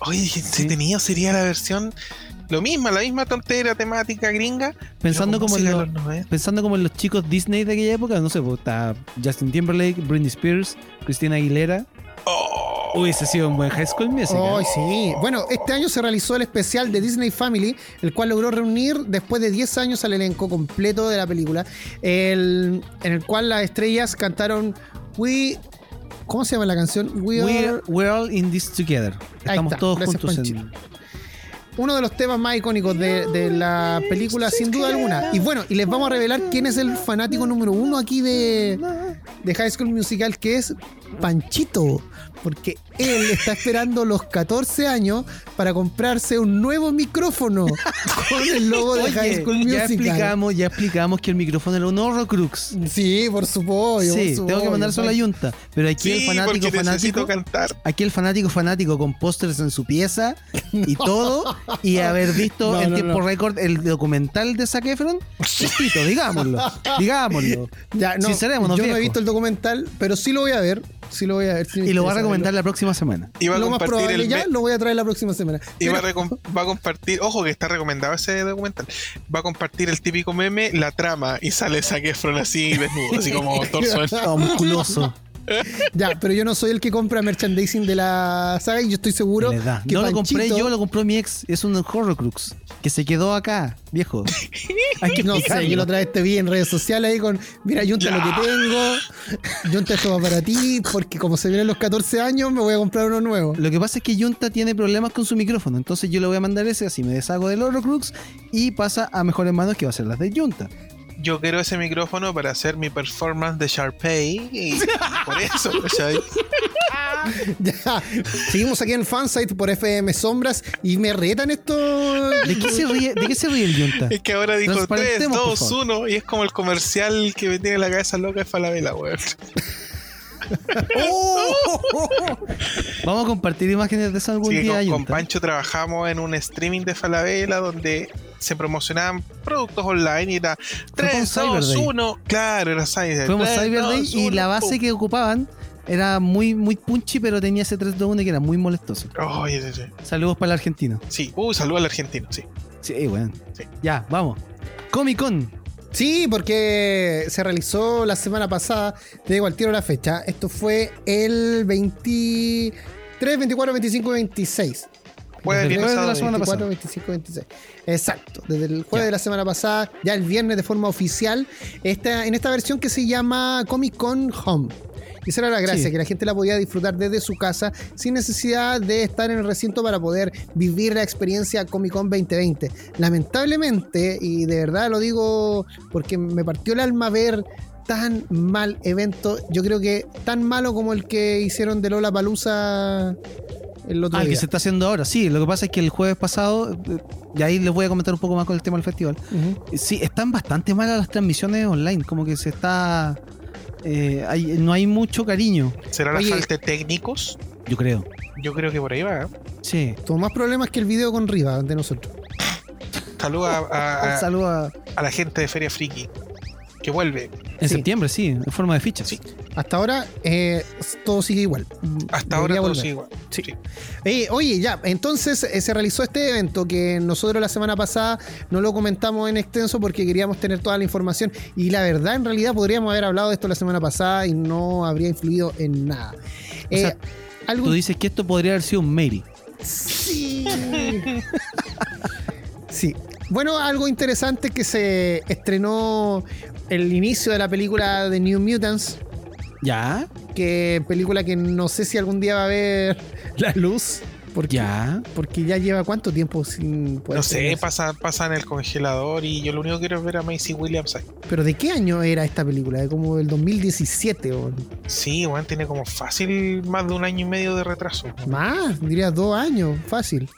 Oye, qué entretenido sería la versión. Lo mismo, la misma tontera temática gringa. Pensando como, en los, de los 90. pensando como en los chicos Disney de aquella época, no sé, pues, está Justin Timberlake, Britney Spears, Christina Aguilera. Oh, Hubiese sido un buen High School Musical. Oh, sí. Bueno, este año se realizó el especial de Disney Family, el cual logró reunir después de 10 años al elenco completo de la película, el- en el cual las estrellas cantaron We... ¿Cómo se llama la canción? We We're, Are... we're all in this together. Estamos está. todos juntos en. Uno de los temas más icónicos de, la película, sin duda alguna. Y bueno, y les vamos a revelar quién es el fanático número uno aquí de, de High School Musical, que es Panchito. Porque él está esperando los 14 años para comprarse un nuevo micrófono con el logo de High Oye, School ya Musical. explicamos, ya explicamos que el micrófono era un Horrocrux. Sí, por supuesto. Sí, por tengo que supuesto. mandárselo a la yunta. Pero aquí el fanático fanático. cantar. Aquí el fanático fanático con pósters en su pieza y todo, y haber visto No, en no, tiempo no. récord el documental de Zac Efron, digámoslo, digámoslo. Ya, no, Sincerémonos, yo no he visto el documental, pero sí lo voy a ver. Sí lo voy a ver. sí Y lo va a recomendar la próxima semana. Iba a lo más probable el ya lo voy a traer la próxima semana. y va a, Pero- recom- va a compartir, ojo que está recomendado ese documental. Va a compartir el típico meme, la trama, y sale Zac Efron así desnudo, así como torso musculoso. Ya, pero yo no soy el que compra merchandising de la saga y yo estoy seguro que No lo compré yo, lo compró mi ex. Es un Horrocrux que se quedó acá, viejo. Hay que No sé, yo lo otra vez te vi en redes sociales ahí con, mira, Junta lo que tengo, Junta esto va para ti, porque como se vienen los 14 años me voy a comprar uno nuevo. Lo que pasa es que Junta tiene problemas con su micrófono, entonces yo le voy a mandar ese, así me deshago del Horrocrux y pasa a mejores manos que va a ser las de Junta. Yo quiero ese micrófono para hacer mi performance de Sharpay. Y por eso, ¿cachai? Ya, seguimos aquí en Fansite por FM Sombras y me retan esto. ¿De qué se ríe, de qué se ríe el Junta? Es que ahora dijo 3, Transparentemos, por 2, favor. 1 y es como el comercial que me tiene la cabeza loca de Falabella, weón. Vamos a compartir imágenes de eso algún que día, con, con. Pancho trabajamos en un streaming de Falabella donde se promocionaban productos online y era Fue como 3, Cyber 2, Day. 1. Claro, era Cyber Fuimos Tres, Cyber Day dos, y la base pum. que ocupaban era muy, muy punchy, pero tenía ese 3-2-1 que era muy molestoso. Oye, sí, sí. Saludos para el argentino. Sí, uh, saludo al argentino, sí. Sí, bueno. Sí. Ya, vamos. Comic Con. Sí, porque se realizó la semana pasada, te digo al tiro la fecha. Esto fue el 23, 24, 25 y 26. Jueves, Desde el jueves de la semana 24, pasada. 25, 26. Exacto. Desde el jueves Ya. de la semana pasada, ya el viernes de forma oficial, esta, en esta versión que se llama Comic Con Home. Y esa era la gracia, Sí. que la gente la podía disfrutar desde su casa sin necesidad de estar en el recinto para poder vivir la experiencia Comic Con 2020. Lamentablemente, y de verdad lo digo porque me partió el alma ver tan mal evento, yo creo que tan malo como el que hicieron de Lola Palusa el otro Ah, día. que se está haciendo ahora. Sí, lo que pasa es que el jueves pasado, eh, y ahí les voy a comentar un poco más con el tema del festival. Sí, están bastante malas las transmisiones online, como que se está... eh, hay- no hay mucho cariño. ¿Será la falta de técnicos? Yo creo. Yo creo que por ahí va. ¿eh? Sí. Tuvo más problemas que el video con Riva de nosotros. Saludos a, a- a- Saludos a- a la gente de Feria Friki. Que vuelve. En Sí. septiembre, sí, en forma de fichas. Sí. Hasta ahora eh, todo sigue igual. Hasta Debería ahora todo sigue igual. Sí. Eh, oye, ya, entonces eh, se realizó este evento que nosotros la semana pasada no lo comentamos en extenso porque queríamos tener toda la información y la verdad en realidad podríamos haber hablado de esto la semana pasada y no habría influido en nada. Eh, sea, Tú dices que esto podría haber sido un Mary. Sí. sí. Bueno, algo interesante que se estrenó el inicio de la película de New Mutants, Ya, que película que no sé si algún día va a ver la luz. Porque, ya. porque ya lleva cuánto tiempo sin poder No sé, pasa, pasa en el congelador y yo lo único que quiero es ver a Macy Williams ahí. Pero ¿de qué año era esta película? De como del 2017 o Sí, Juan tiene como fácil más de un año y medio de retraso. más, diría dos años, fácil.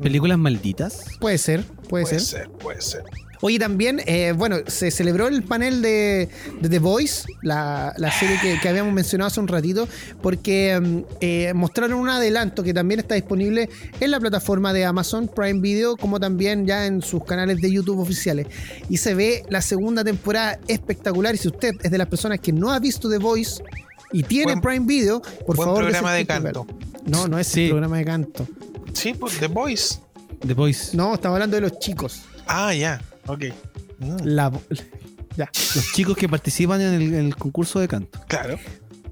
¿Películas malditas? Puede ser, puede, Puede ser. ser, puede ser. Oye, también, eh, bueno, se celebró el panel de, de The Voice, la, la serie que, que habíamos mencionado hace un ratito, porque mm, eh, mostraron un adelanto que también está disponible en la plataforma de Amazon Prime Video, como también ya en sus canales de YouTube oficiales. Y se ve la segunda temporada espectacular. Y si usted es de las personas que no ha visto The Voice y tiene Buen- Prime Video, por Buen favor. programa de canto. No, no es Sí. el programa de canto. Sí, pues The Voice. The Voice. No, estamos hablando de los chicos. Ah, ya, ok. Mm, La, ya. Los chicos que participan en el, en el concurso de canto. claro.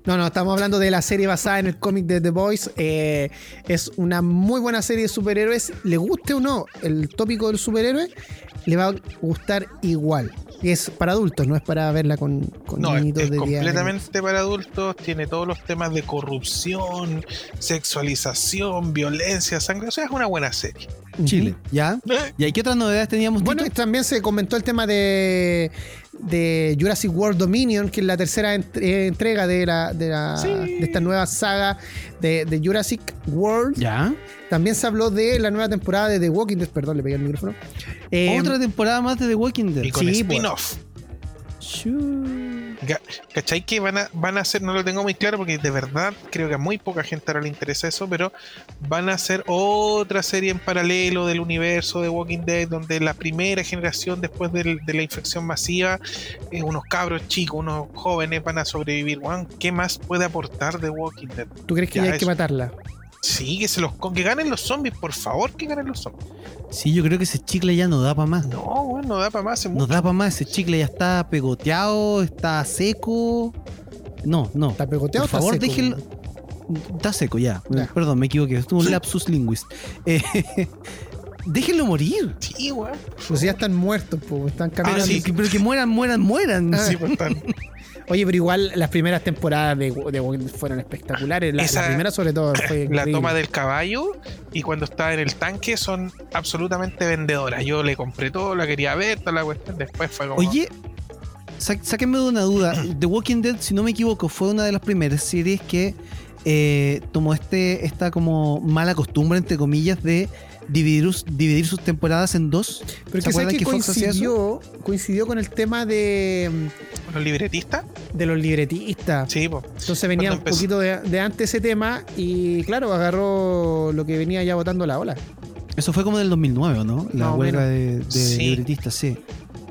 No, no, estamos hablando de la serie basada en el cómic de The Boys. Eh, es una muy buena serie de superhéroes. Le guste o no el tópico del superhéroe, le va a gustar igual. Y es para adultos, no es para verla con, con No, es, niñitos es de 10 años. completamente para adultos, tiene todos los temas de corrupción, sexualización, violencia, sangre. O sea, es una buena serie. Chile. ¿Ya? Eh, ¿Y ahí qué otras novedades teníamos? Bueno, Tito? también se comentó el tema de, de Jurassic World Dominion, que es la tercera ent- eh, entrega de, la, de, la- Sí. de esta nueva saga de, de Jurassic World. ¿Ya? También se habló de la nueva temporada de The Walking Dead. Perdón, le pegué el micrófono. Eh, Otra temporada más de The Walking Dead. y con Sí, spin-off. Ga- ¿Cachai? Que van a, van a hacer, no lo tengo muy claro porque de verdad creo que a muy poca gente ahora le interesa eso, pero van a hacer otra serie en paralelo del universo de Walking Dead, donde la primera generación después del- de la infección masiva, eh, unos cabros chicos, unos jóvenes van a sobrevivir. Juan, ¿qué más puede aportar de Walking Dead? ¿Tú crees que Ya, hay que matarla? Sí, que se los con- que ganen los zombies, por favor, que ganen los zombies. Sí, yo creo que ese chicle ya no da para más. No, bueno, no da para más. No da para más. Ese chicle ya está pegoteado, está seco. No, no. ¿Está pegoteado Por o favor, está seco? déjenlo. Está seco ya. Ya. Perdón, me equivoqué. Esto es un lapsus linguist. Eh, déjenlo morir. Sí, weón. Pues ya están muertos, pues, están caminando. Ah, sí. Que- pero que mueran, mueran, mueran. Ah. Sí, pues, están- Oye, pero igual las primeras temporadas de, de Walking Dead fueron espectaculares. La, la Esa- primera, sobre todo, fue la increíble. toma del caballo y cuando está en el tanque son absolutamente vendedoras. Yo le compré todo, la quería ver, toda la cuestión. Después fue como. Oye, sá- sáquenme de una duda. The Walking Dead, si no me equivoco, fue una de las primeras series que eh, tomó este, esta como mala costumbre, entre comillas, de dividir, dividir sus temporadas en dos. Pero ¿Se que sabes acuerdan que que Fox hacía coincidió, coincidió con el tema de, ¿Los libretistas? de los libretistas. Sí, pues. Entonces venía un poquito de, de antes ese tema y claro, agarró lo que venía ya botando la ola. Eso fue como del 2009, ¿o ¿no? La huelga de, de Sí. libretistas, sí.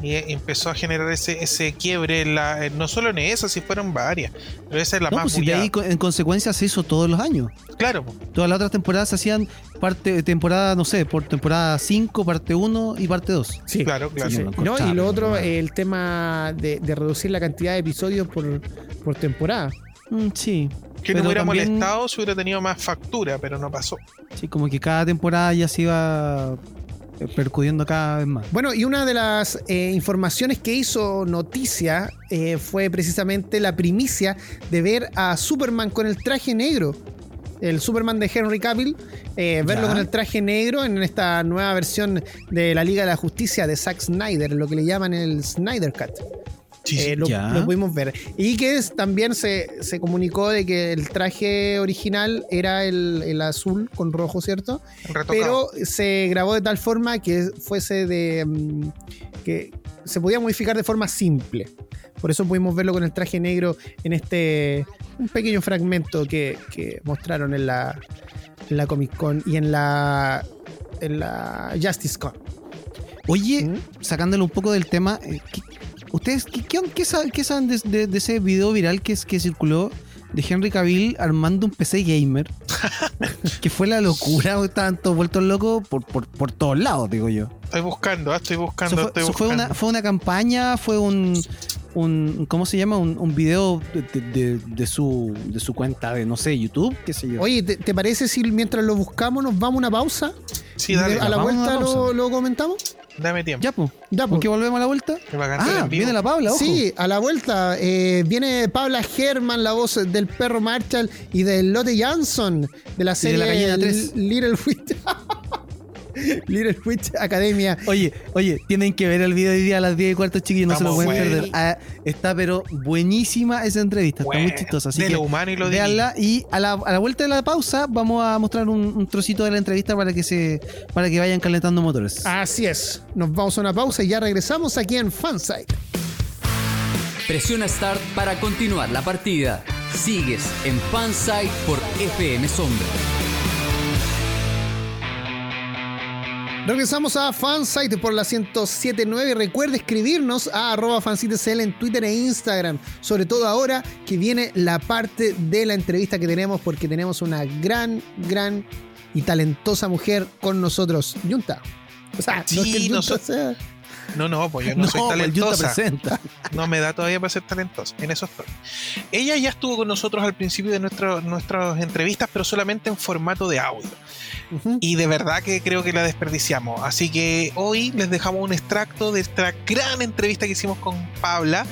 Y empezó a generar ese, ese quiebre, en la, no solo en esa, si fueron varias. Pero esa es la No, más pues si de ahí en consecuencia se hizo todos los años. Claro. Todas las otras temporadas se hacían parte temporada, no sé, por temporada 5, parte 1 y parte 2. Sí, claro, claro. sí, Sí. lo No, y lo otro, el tema de, de reducir la cantidad de episodios por, por temporada. Mm, sí. Que no hubiera también- molestado si hubiera tenido más factura, pero no pasó. Sí, como que cada temporada ya se iba percudiendo cada vez más. Bueno, y una de las eh, informaciones que hizo noticia eh, fue precisamente la primicia de ver a Superman con el traje negro. El Superman de Henry Cavill, eh, verlo con el traje negro en esta nueva versión de la Liga de la Justicia de Zack Snyder, lo que le llaman el Snyder Cut. Eh, lo, pudimos ver. Y que es- también se, se comunicó de que el traje original era el, el azul con rojo, ¿cierto? Retocado. Pero se grabó de tal forma que fuese de. mm, que, se podía modificar de forma simple. Por eso pudimos verlo con el traje negro en este un pequeño fragmento que, que mostraron en la, en la Comic Con y en la, en la Justice Con. Oye, ¿Mm? sacándole un poco del tema, eh, ¿qué- ¿ustedes qué, qué- qué saben, qué saben de, de- de ese video viral que, es- que circuló de Henry Cavill armando un PC gamer? que fue la locura, estaban todos vueltos locos por, por, por todos lados, digo yo. Estoy buscando, ah, estoy buscando, fue, estoy eso fue buscando. una, fue una campaña, fue un, un ¿cómo se llama? Un, un video de, de- de- de su, de su cuenta de, no sé, YouTube, qué sé yo. Oye, ¿te, te parece si mientras lo buscamos nos vamos a una pausa? Sí, dale, a la vuelta lo comentamos. Dame tiempo. ya, pues. Ya, ¿Con pues. qué volvemos a la vuelta? Que va a cantar Ah, viene la Paula, ojo. Sí, a la vuelta eh, viene Paula Herman, la voz del perro Marshall y de Lotte Jansson de la Y de serie la gallina 3. Little Witch. Little Witch Academia. Oye, oye, tienen que ver el video de hoy día a las 10 y cuarto, chiquillos, no se lo pueden buenos. perder. Ah, está pero buenísima esa entrevista, está muy chistosa. Así de que lo humano y lo divino. véanla y a la, a la vuelta de la pausa vamos a mostrar un, un trocito de la entrevista para que se para que vayan calentando motores. Así es. Nos vamos a una pausa y ya regresamos aquí en Fansite. Presiona Start para continuar la partida. Sigues en Fansite por FM Sombra. Regresamos a Fansite por la 1079 y recuerde escribirnos a arroba fansitecl en Twitter e Instagram, sobre todo ahora que viene la parte de la entrevista que tenemos porque tenemos una gran, gran y talentosa mujer con nosotros, Yunta. O sea, no es que Sí, Yunta noso- sea- No, no, pues yo no, soy pues, talentosa. presenta. No me da todavía para ser talentosa. En eso estoy. Ella ya estuvo con nosotros al principio de nuestro- nuestras entrevistas, pero solamente en formato de audio. Y de verdad que creo que la desperdiciamos. Así que hoy les dejamos un extracto de esta gran entrevista que hicimos con Paula,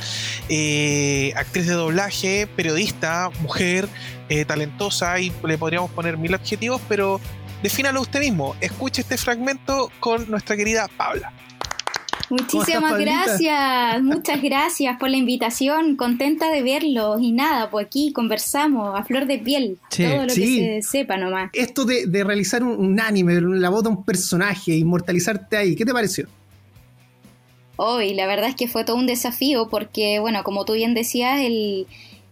eh, actriz de doblaje, periodista, mujer, eh, talentosa, y le podríamos poner mil adjetivos, pero defínalo usted mismo. Escuche este fragmento con nuestra querida Paula. Muchísimas gracias, muchas gracias por la invitación, contenta de verlos y nada, pues aquí conversamos a flor de piel, Sí, todo lo sí. que se sepa nomás. Esto de, de realizar un, un anime, la voz de un personaje, inmortalizarte ahí, ¿qué te pareció? Hoy la verdad es que fue todo un desafío porque, bueno, como tú bien decías, el,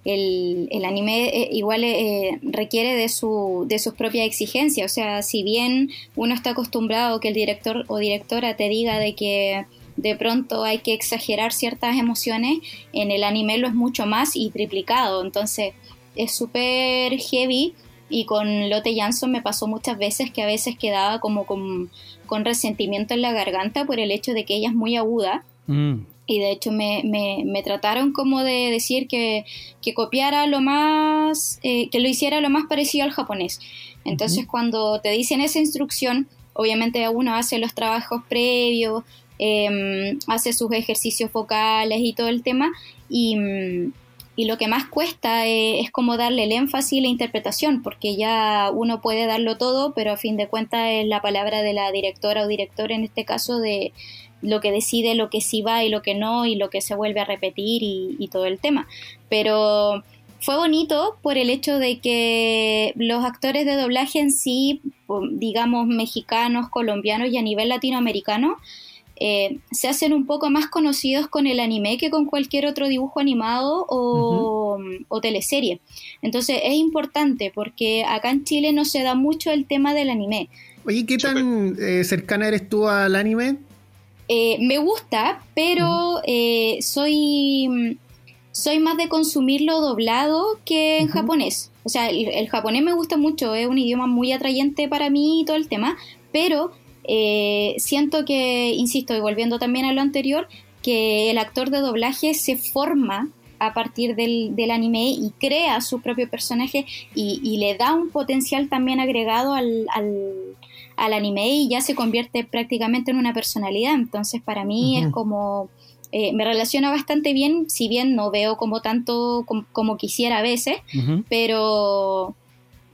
el, el anime eh, igual eh, requiere de, su, de sus propias exigencias. O sea, si bien uno está acostumbrado que el director o directora te diga de que de pronto hay que exagerar ciertas emociones, en el anime lo es mucho más y triplicado. Entonces es súper heavy y con Lotte Jansson me pasó muchas veces que a veces quedaba como con, con resentimiento en la garganta por el hecho de que ella es muy aguda Mm. y de hecho me, me- me trataron como de decir que, que copiara lo más, eh, que lo hiciera lo más parecido al japonés. Entonces cuando te dicen esa instrucción, obviamente uno hace los trabajos previos, em, hace sus ejercicios vocales y todo el tema, y, y lo que más cuesta eh, es como darle el énfasis y la interpretación, porque ya uno puede darlo todo, pero a fin de cuentas es la palabra de la directora o director en este caso de lo que decide, lo que sí va y lo que no, y lo que se vuelve a repetir y, todo el tema. Pero fue bonito por el hecho de que los actores de doblaje en sí, digamos mexicanos, colombianos y a nivel latinoamericano, eh, se hacen un poco más conocidos con el anime que con cualquier otro dibujo animado o, o teleserie. Entonces es importante porque acá en Chile no se da mucho el tema del anime. Oye, ¿qué tan eh, cercana eres tú al anime? Eh, me gusta, pero eh, soy, soy más de consumirlo doblado que en japonés. O sea, el, el japonés me gusta mucho, es un idioma muy atrayente para mí y todo el tema, pero eh, siento que, insisto, y volviendo también a lo anterior, que el actor de doblaje se forma a partir del, del anime y crea su propio personaje y, y le da un potencial también agregado al, al, al anime y ya se convierte prácticamente en una personalidad. Entonces para mí es como... eh, me relaciona bastante bien, si bien no veo como tanto com- como quisiera a veces, pero,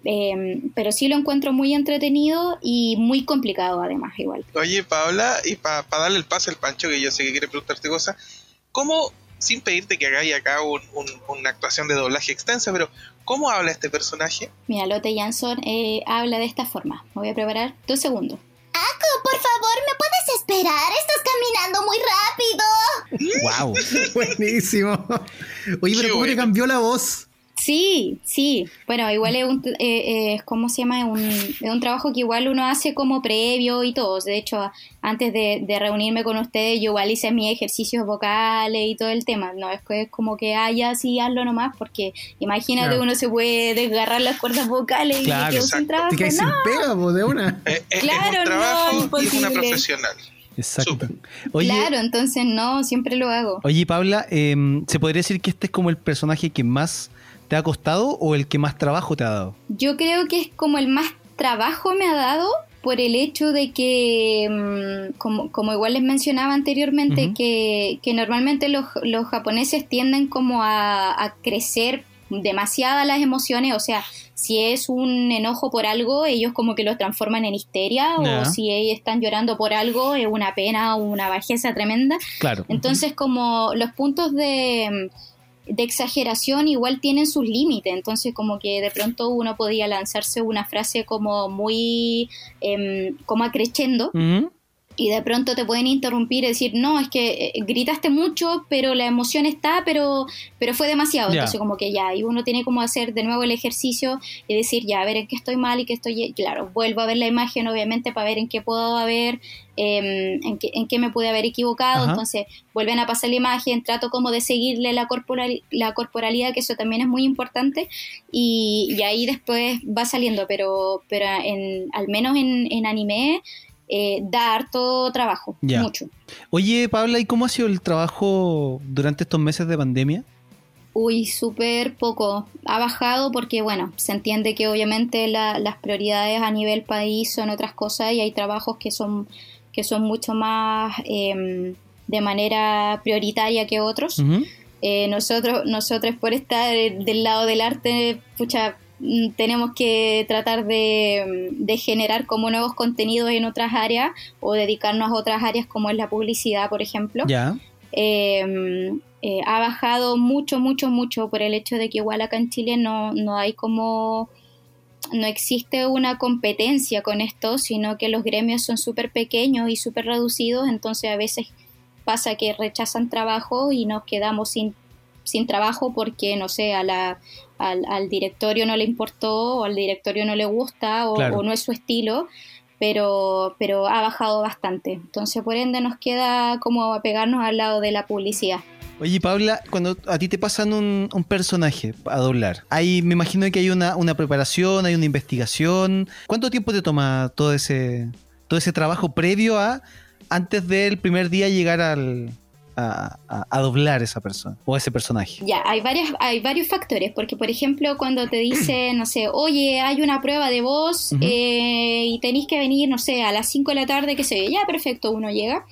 eh, pero sí lo encuentro muy entretenido y muy complicado además igual. Oye, Paula, y para darle el pase al Pancho, que yo sé que quiere preguntarte cosas, ¿cómo, sin pedirte que hagáis acá un- un- una actuación de doblaje extensa, pero ¿cómo habla este personaje? Mira, Lotte Jansson eh, habla de esta forma. Me voy a preparar dos segundos. Por favor, ¿me puedes esperar? Estás caminando muy rápido. wow. Buenísimo. Oye, pero ¿cómo te cambió la voz? Sí, sí. Bueno, igual es un, eh, eh, ¿cómo se llama? Un, es un trabajo que igual uno hace como previo y todo. De hecho, antes de, reunirme con ustedes, yo igual hice mis ejercicios vocales y todo el tema. No es que es como que haya así, hazlo nomás, porque imagínate uno se puede desgarrar las cuerdas vocales y quedó sin trabajo. Te sin pega, de una. Eh, claro, es un trabajo y es una profesional. Exacto. claro, entonces no, siempre lo hago. Oye, Paula, em, ¿se podría decir que este es como el personaje que más te ha costado o el que más trabajo te ha dado? Yo creo que es como el más trabajo me ha dado por el hecho de que, mm, como, como igual les mencionaba anteriormente, que, que, normalmente los, los, japoneses tienden como a, a crecer demasiadas las emociones, o sea, si es un enojo por algo, ellos como que lo transforman en histeria, o si ellos están llorando por algo, es una pena o una bajeza tremenda. Claro. Entonces, como los puntos de de exageración igual tienen sus límites, entonces como que de pronto uno podía lanzarse una frase como muy eh, como acrechendo y de pronto te pueden interrumpir y decir, no, es que eh, gritaste mucho, pero la emoción está, pero, pero fue demasiado. Entonces, como que ya, y uno tiene como hacer de nuevo el ejercicio y decir, ya, a ver en qué estoy mal y qué estoy. Claro, vuelvo a ver la imagen, obviamente, para ver en qué puedo haber, em, en, qué, en qué me pude haber equivocado. Entonces, vuelven a pasar la imagen, trato como de seguirle la, corporal, la corporalidad, que eso también es muy importante, y, y ahí después va saliendo, pero, pero en, al menos en, en anime eh, da harto trabajo, mucho. Oye, Pabla, ¿y cómo ha sido el trabajo durante estos meses de pandemia? Uy, súper poco. Ha bajado porque, bueno, se entiende que obviamente las prioridades a nivel país son otras cosas y hay trabajos que son, que son mucho más em, de manera prioritaria que otros. Eh, nosotros, nosotros por estar del lado del arte, pucha, tenemos que tratar de, generar como nuevos contenidos en otras áreas o dedicarnos a otras áreas como es la publicidad, por ejemplo. Ya. Em, eh, ha bajado mucho, mucho, mucho por el hecho de que igual acá en Chile no, no hay como no existe una competencia con esto, sino que los gremios son súper pequeños y súper reducidos, entonces a veces pasa que rechazan trabajo y nos quedamos sin, sin trabajo porque, no sé, a la, al, directorio no le importó o al directorio no le gusta o, no es su estilo, pero, pero ha bajado bastante. Entonces, por ende, nos queda como apegarnos al lado de la publicidad. Oye, Paula, cuando a ti te pasan un, personaje a doblar, ahí me imagino que hay una, una, preparación, hay una investigación. ¿Cuánto tiempo te toma todo ese, todo ese trabajo previo a antes del primer día llegar al, a, doblar esa persona o ese personaje? Ya, hay, varias, hay varios factores, porque por ejemplo cuando te dicen, no sé, oye, hay una prueba de voz eh, y tenéis que venir, no sé, a las 5 de la tarde, que se ve, ya perfecto, uno llega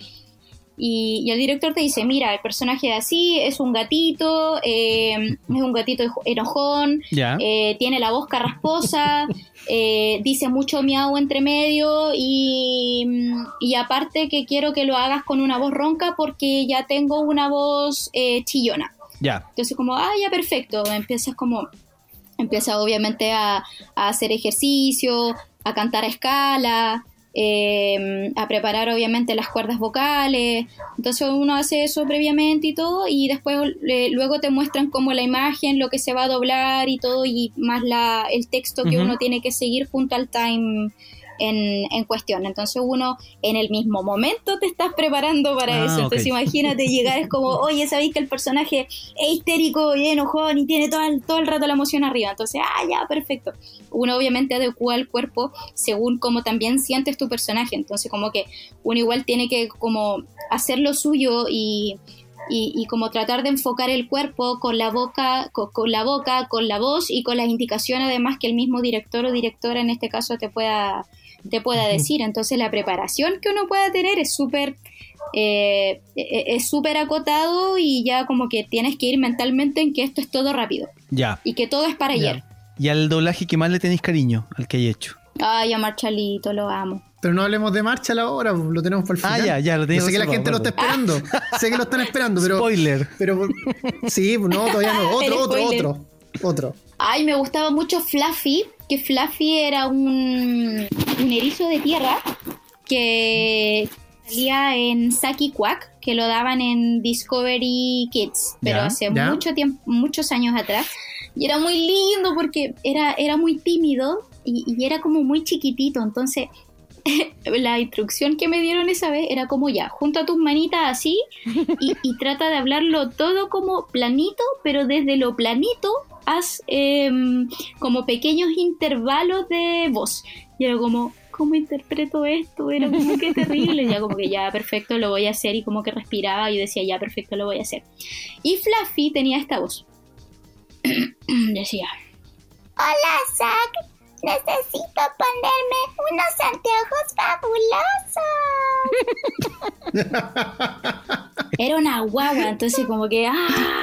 y, el director te dice, mira, el personaje de así es un gatito, eh, es un gatito enojón, eh, tiene la voz carrasposa, eh, dice mucho miau entre medio y, y, aparte que quiero que lo hagas con una voz ronca porque ya tengo una voz chillona. Ya. Entonces como, ah, ya perfecto, empiezas como, empieza obviamente a, a hacer ejercicio, a cantar a escala, eh, a preparar obviamente las cuerdas vocales. Entonces uno hace eso previamente y todo y después luego te muestran como la imagen, lo que se va a doblar y todo y más la, el texto que uno tiene que seguir junto al time en, en, cuestión. Entonces uno en el mismo momento te estás preparando para ah, eso. Entonces imagínate llegar, es como, oye, sabéis que el personaje es histérico y enojón y tiene todo el, todo el rato la emoción arriba. Entonces, ah, ya, perfecto. Uno obviamente adecua el cuerpo según como también sientes tu personaje. Entonces como que uno igual tiene que como hacer lo suyo y... Y, como tratar de enfocar el cuerpo con la boca, con, la boca, con la voz y con las indicaciones además que el mismo director o directora en este caso te pueda, te pueda decir. Entonces la preparación que uno pueda tener es súper eh, e, es súper acotado y ya como que tienes que ir mentalmente en que esto es todo rápido. Ya. Y que todo es para ayer. ¿Y al doblaje que más le tenéis cariño, al que hay hecho? Ay, a Marchalito, lo amo. Pero no hablemos de Marshall ahora, lo tenemos para el final. Ah, ya, ya, lo tenemos. sé que la gente lo está esperando. sé que lo están esperando, pero. Spoiler. Pero. Sí, no, todavía no. Otro, otro, otro. Otro. Ay, me gustaba mucho Fluffy, que Fluffy era un, un erizo de tierra que, Salía en Saki Quack, que lo daban en Discovery Kids, pero hace mucho tiempo, muchos años atrás. Y era muy lindo porque era, era muy tímido y, y era como muy chiquitito. Entonces, la instrucción que me dieron esa vez era como ya, junta tus manitas así y, y trata de hablarlo todo como planito, pero desde lo planito haz em, como pequeños intervalos de voz. Y era como, ¿cómo interpreto esto? Era como que terrible. Ya como que ya, perfecto, lo voy a hacer. Y como que respiraba y decía, ya, perfecto, lo voy a hacer. Y Fluffy tenía esta voz. Decía, Hola, Zack. Necesito ponerme unos anteojos fabulosos. era una guagua. Entonces como que, ¡ah!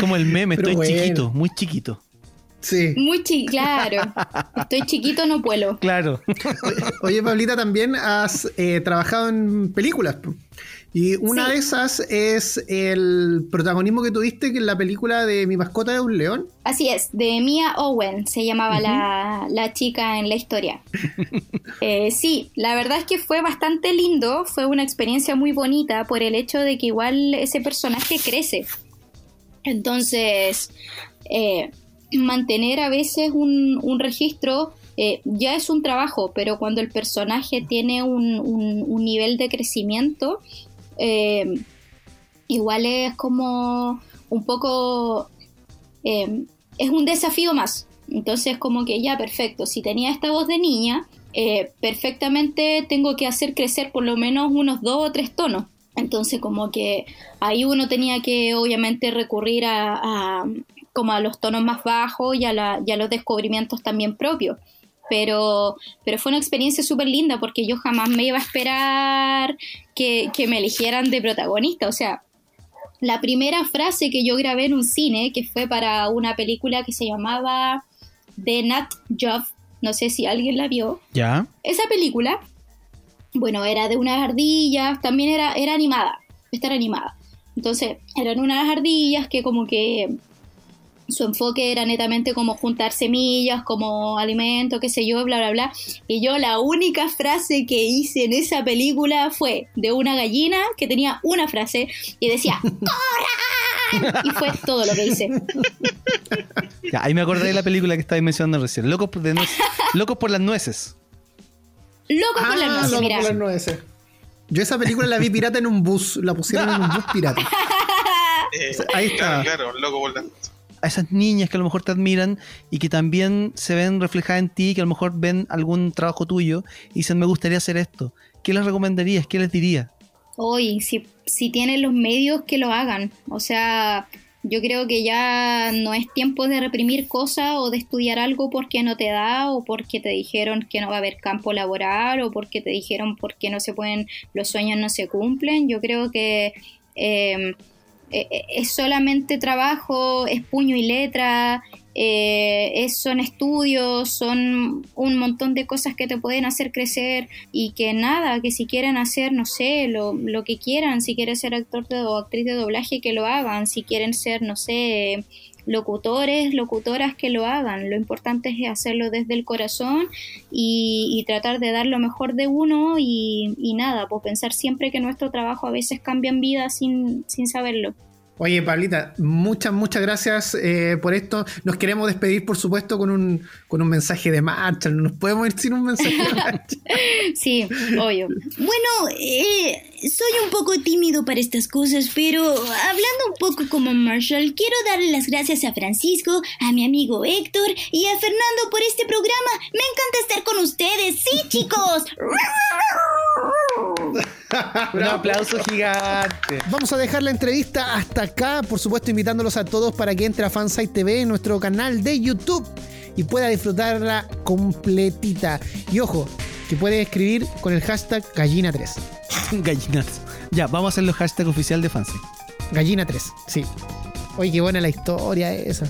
Es como el meme, estoy bueno. chiquito, muy chiquito. Sí. Muy chi claro. Estoy chiquito, no puedo. Claro. Oye, Pablita, también has eh, trabajado en películas. Y una Sí. de esas es el protagonismo que tuviste en la película de Mi mascota de un león. Así es, de Mia Owen se llamaba la, la chica en la historia. Eh, sí, la verdad es que fue bastante lindo, fue una experiencia muy bonita por el hecho de que igual ese personaje crece. Entonces, eh, mantener a veces un, registro eh, ya es un trabajo, pero cuando el personaje tiene un, un- nivel de crecimiento, eh, igual es como un poco es un desafío más. Entonces, como que ya, perfecto, si tenía esta voz de niña, perfectamente tengo que hacer crecer por lo menos unos dos o tres tonos. Entonces, como que ahí uno tenía que, obviamente, recurrir a, a- como a los tonos más bajos y a, la- y a los descubrimientos también propios. Pero, pero fue una experiencia súper linda porque yo jamás me iba a esperar que, que me eligieran de protagonista. O sea, la primera frase que yo grabé en un cine, que fue para una película que se llamaba The Nut Job, no sé si alguien la vio. ¿Ya? Esa película, bueno, era de unas ardillas, también era, era animada, esta era animada. Entonces, eran unas ardillas que como que su enfoque era netamente como juntar semillas, como alimento, qué sé yo, bla, bla, bla. Y yo la única frase que hice en esa película fue de una gallina que tenía una frase y decía. Y fue todo lo que hice. Ahí me acordé de la película que estabas mencionando recién. Locos. Locos por las nueces. Loco por Ah, mira. las nueces. Yo esa película la vi pirata en un bus, la pusieron en un bus pirata. Eh, Ahí está. Claro, claro, loco por A esas niñas que a lo mejor te admiran y que también se ven reflejadas en ti, que a lo mejor ven algún trabajo tuyo y dicen, me gustaría hacer esto. ¿Qué les recomendarías? ¿Qué les dirías? Hoy, si, si tienen los medios, que lo hagan. O sea, yo creo que ya no es tiempo de reprimir cosas o de estudiar algo porque no te da o porque te dijeron que no va a haber campo laboral o porque te dijeron porque no se pueden, los sueños no se cumplen. Yo creo que eh, eh, es solamente trabajo, es puño y letra, eh, es- son estudios, son un montón de cosas que te pueden hacer crecer y que nada, que si quieren hacer, no sé, lo, lo que quieran, si quieren ser actor de, o actriz de doblaje, que lo hagan, si quieren ser, no sé, locutores, locutoras, que lo hagan. Lo importante es hacerlo desde el corazón y, y tratar de dar lo mejor de uno y, y nada, pues pensar siempre que nuestro trabajo a veces cambia en vida sin, sin saberlo. Oye, Pablita, muchas, muchas gracias eh, por esto. Nos queremos despedir, por supuesto, con un, con un mensaje de marcha. No nos podemos ir sin un mensaje de marcha. Sí, obvio. Bueno, eh, soy un poco tímido para estas cosas, pero hablando un poco como Marshall, quiero darle las gracias a Francisco, a mi amigo Héctor y a Fernando por este programa. Me encanta estar con ustedes. Sí, chicos. Un aplauso gigante. Vamos a dejar la entrevista hasta acá, por supuesto invitándolos a todos para que entre a Fansite TV en nuestro canal de YouTube y pueda disfrutarla completita. Y ojo, que puede escribir con el hashtag gallina3. Gallinas. Ya, vamos a hacer los hashtags oficial de Fancy. Gallina3, sí. Oye, qué buena la historia esa.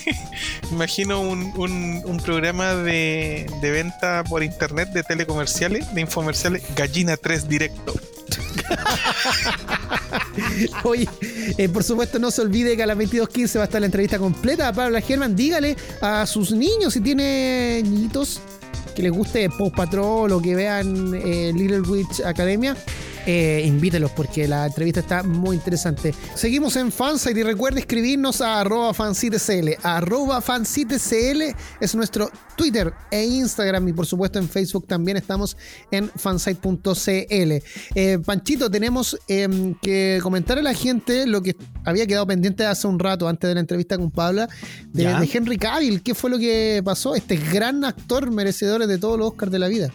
Imagino un, un- un programa de, de venta por internet de telecomerciales, de infomerciales, Gallina 3 directo. Oye, eh, por supuesto no se olvide que a las 22.15 va a estar la entrevista completa a Pablo Germán. Dígale a sus niños, si tiene niñitos, que les guste Post Patrol o que vean eh, Little Witch Academia, eh, invítelos porque la entrevista está muy interesante. Seguimos en Fansite y recuerde escribirnos a arroba fansitecl. Arroba fansitecl es nuestro Twitter e Instagram y por supuesto en Facebook también estamos en fansite.cl. Eh, Panchito, tenemos em, que comentar a la gente lo que había quedado pendiente hace un rato antes de la entrevista con Pabla de, de Henry Cavill. ¿Qué fue lo que pasó? Este gran actor merecedor de todos los Oscars de la vida.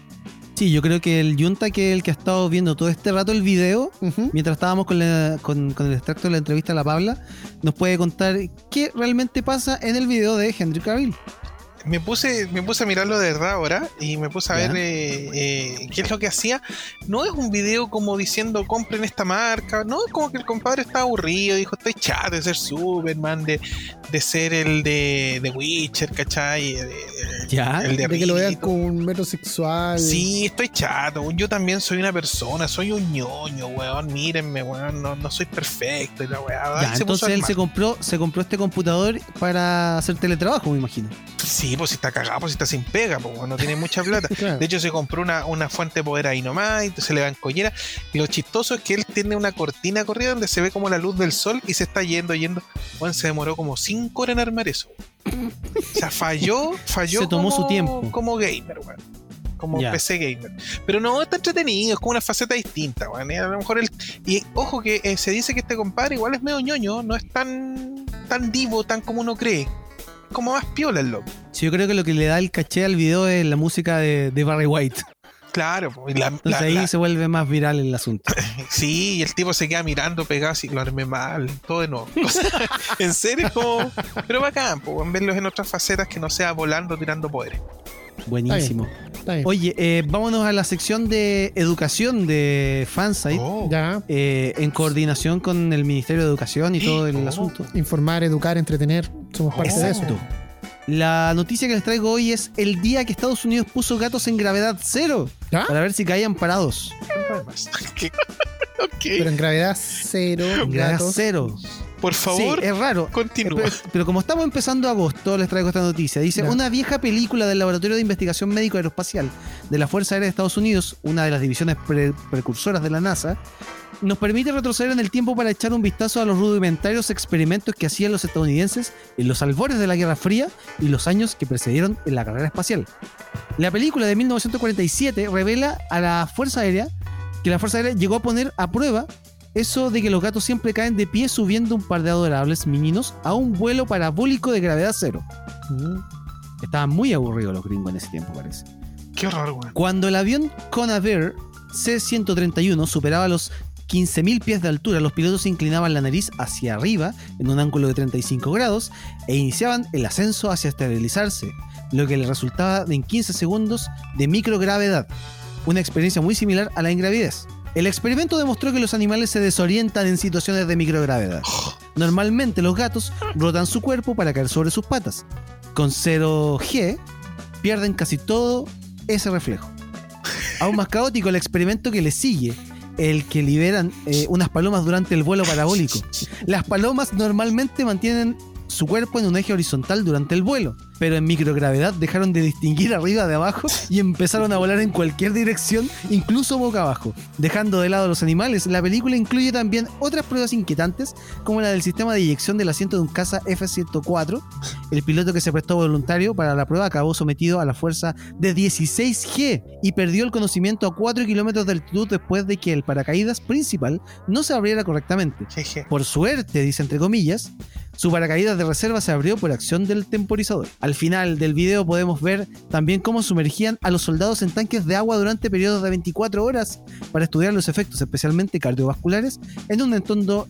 Sí, yo creo que el Junta, que es el que ha estado viendo todo este rato el video, mientras estábamos con, la- con- con el extracto de la entrevista a la Pabla, nos puede contar qué realmente pasa en el video de Henry Cavill. Me puse, me puse a mirarlo de verdad ahora y me puse a Ya. ver eh, eh, qué es lo que hacía. No es un video como diciendo compren esta marca, no, es como que el compadre está aburrido, dijo estoy chato de ser Superman, de, de ser el de, de Witcher, ¿cachai? De- Ya. el de De que lo vean con un metrosexual. Sí, estoy chato. Yo también soy una persona, soy un ñoño, weón. Mírenme, weón. No, no soy perfecto y la. Ya, puso entonces él se compró, se compró este computador para hacer teletrabajo, me imagino. Sí, pues si está cagado, pues si está sin pega, pues no tiene mucha plata. Claro. De hecho, se compró una, una fuente de poder ahí nomás, y se le va en collera. Y lo chistoso es que él tiene una cortina corrida donde se ve como la luz del sol y se está yendo, yendo. Bueno, se demoró como 5 horas en armar eso. O sea, falló, falló. Se tomó como- su tiempo. Como gamer, weón. Como. PC gamer. Pero no, está entretenido, es como una faceta distinta, weón. A lo mejor él. Y ojo que eh, se dice que este compadre igual es medio ñoño, no es tan, tan divo, tan como uno cree. Como más piola el loco. Sí, yo creo que lo que le da el caché al video es la música de, de Barry White. Claro, y la- Entonces la- ahí la- se vuelve más viral el asunto. Sí, y el tipo se queda mirando pegado así, lo armé mal, todo de nuevo. O sea, en serio, como. Pero bacán, pues, en verlos en otras facetas que no sea volando, tirando poderes. Buenísimo. Está bien. Oye, eh, vámonos a la sección de educación de Fansite. Oh, eh, en coordinación con el Ministerio de Educación y todo el Oh. asunto. Informar, educar, entretener. Somos parte de eso. La noticia que les traigo hoy es el día que Estados Unidos puso gatos en gravedad cero ¿Ya? para ver si caían parados. Pero en gravedad cero, En gravedad gatos. cero. Por favor, Sí, es raro. continúa. Eh, Pero, pero como estamos empezando agosto, les traigo esta noticia. Dice, una vieja película del Laboratorio de Investigación Médico Aeroespacial de la Fuerza Aérea de Estados Unidos, una de las divisiones pre- precursoras de la NASA, nos permite retroceder en el tiempo para echar un vistazo a los rudimentarios experimentos que hacían los estadounidenses en los albores de la Guerra Fría y los años que precedieron en la carrera espacial. La película de 1947 revela a la Fuerza Aérea que la Fuerza Aérea llegó a poner a prueba eso de que los gatos siempre caen de pie subiendo un par de adorables meninos a un vuelo parabólico de gravedad cero. Mm. Estaban muy aburridos los gringos en ese tiempo, parece. Qué horror, weón. Cuando el avión Conair C-131 superaba los 15.000 pies de altura, los pilotos inclinaban la nariz hacia arriba en un ángulo de 35 grados e iniciaban el ascenso hacia estabilizarse, lo que les resultaba en 15 segundos de microgravedad, una experiencia muy similar a la ingravidez. El experimento demostró que los animales se desorientan en situaciones de microgravedad. Normalmente los gatos rotan su cuerpo para caer sobre sus patas. Con 0G pierden casi todo ese reflejo. Aún más caótico el experimento que le sigue, el que liberan eh, unas palomas durante el vuelo parabólico. Las palomas normalmente mantienen su cuerpo en un eje horizontal durante el vuelo, pero en microgravedad dejaron de distinguir arriba de abajo y empezaron a volar en cualquier dirección, incluso boca abajo. Dejando de lado a los animales, la película incluye también otras pruebas inquietantes, como la del sistema de eyección del asiento de un caza F-104. El piloto que se prestó voluntario para la prueba acabó sometido a la fuerza de 16G y perdió el conocimiento a 4 kilómetros de altitud después de que el paracaídas principal no se abriera correctamente. Por suerte, dice entre comillas, su paracaídas de reserva se abrió por acción del temporizador. Al final del video podemos ver también cómo sumergían a los soldados en tanques de agua durante periodos de 24 horas para estudiar los efectos especialmente cardiovasculares en un entorno,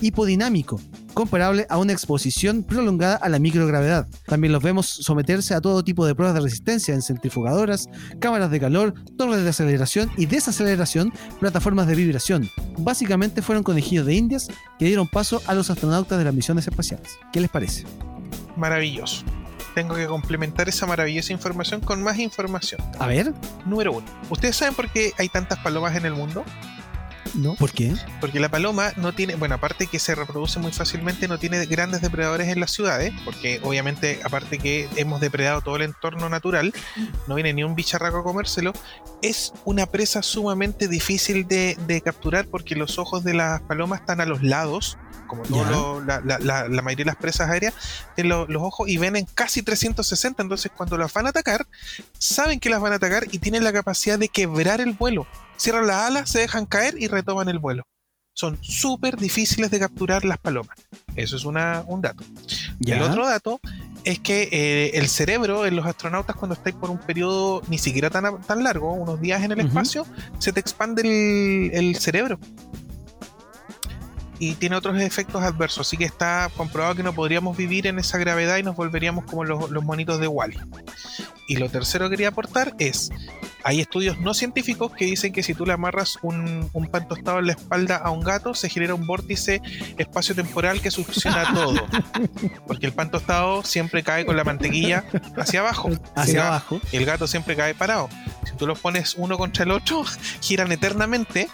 hipodinámico, comparable a una exposición prolongada a la microgravedad. También los vemos someterse a todo tipo de pruebas de resistencia en centrifugadoras, cámaras de calor, torres de aceleración y desaceleración, plataformas de vibración. Básicamente fueron conejillos de indias que dieron paso a los astronautas de las misiones espaciales. ¿Qué les parece? Maravilloso. Tengo que complementar esa maravillosa información con más información. A ver, Número uno. ¿Ustedes saben por qué hay tantas palomas en el mundo? No. ¿Por qué? Porque la paloma no tiene, bueno, aparte que se reproduce muy fácilmente, no tiene grandes depredadores en las ciudades, porque obviamente, aparte que hemos depredado todo el entorno natural, no viene ni un bicharraco a comérselo, es una presa sumamente difícil de, de capturar porque los ojos de las palomas están a los lados, como todo Ya. lo- la, la- la- la mayoría de las presas aéreas, tienen lo- los ojos y ven en casi 360, entonces cuando las van a atacar, saben que las van a atacar y tienen la capacidad de quebrar el vuelo. Cierran las alas, se dejan caer y retoman el vuelo. Son súper difíciles de capturar las palomas. Eso es una, un dato. Ya. El otro dato es que eh, el cerebro en los astronautas cuando estáis por un periodo ni siquiera tan, tan largo, unos días en el espacio, se te expande el, el cerebro. Y tiene otros efectos adversos, así que está comprobado que no podríamos vivir en esa gravedad y nos volveríamos como los, los monitos de Wally. Y lo tercero que quería aportar es, hay estudios no científicos que dicen que si tú le amarras un, un pan tostado en la espalda a un gato, se genera un vórtice espacio-temporal que succiona todo. Porque el pan tostado siempre cae con la mantequilla hacia abajo. Hacia abajo. y el gato siempre cae parado. Si tú los pones uno contra el otro, giran eternamente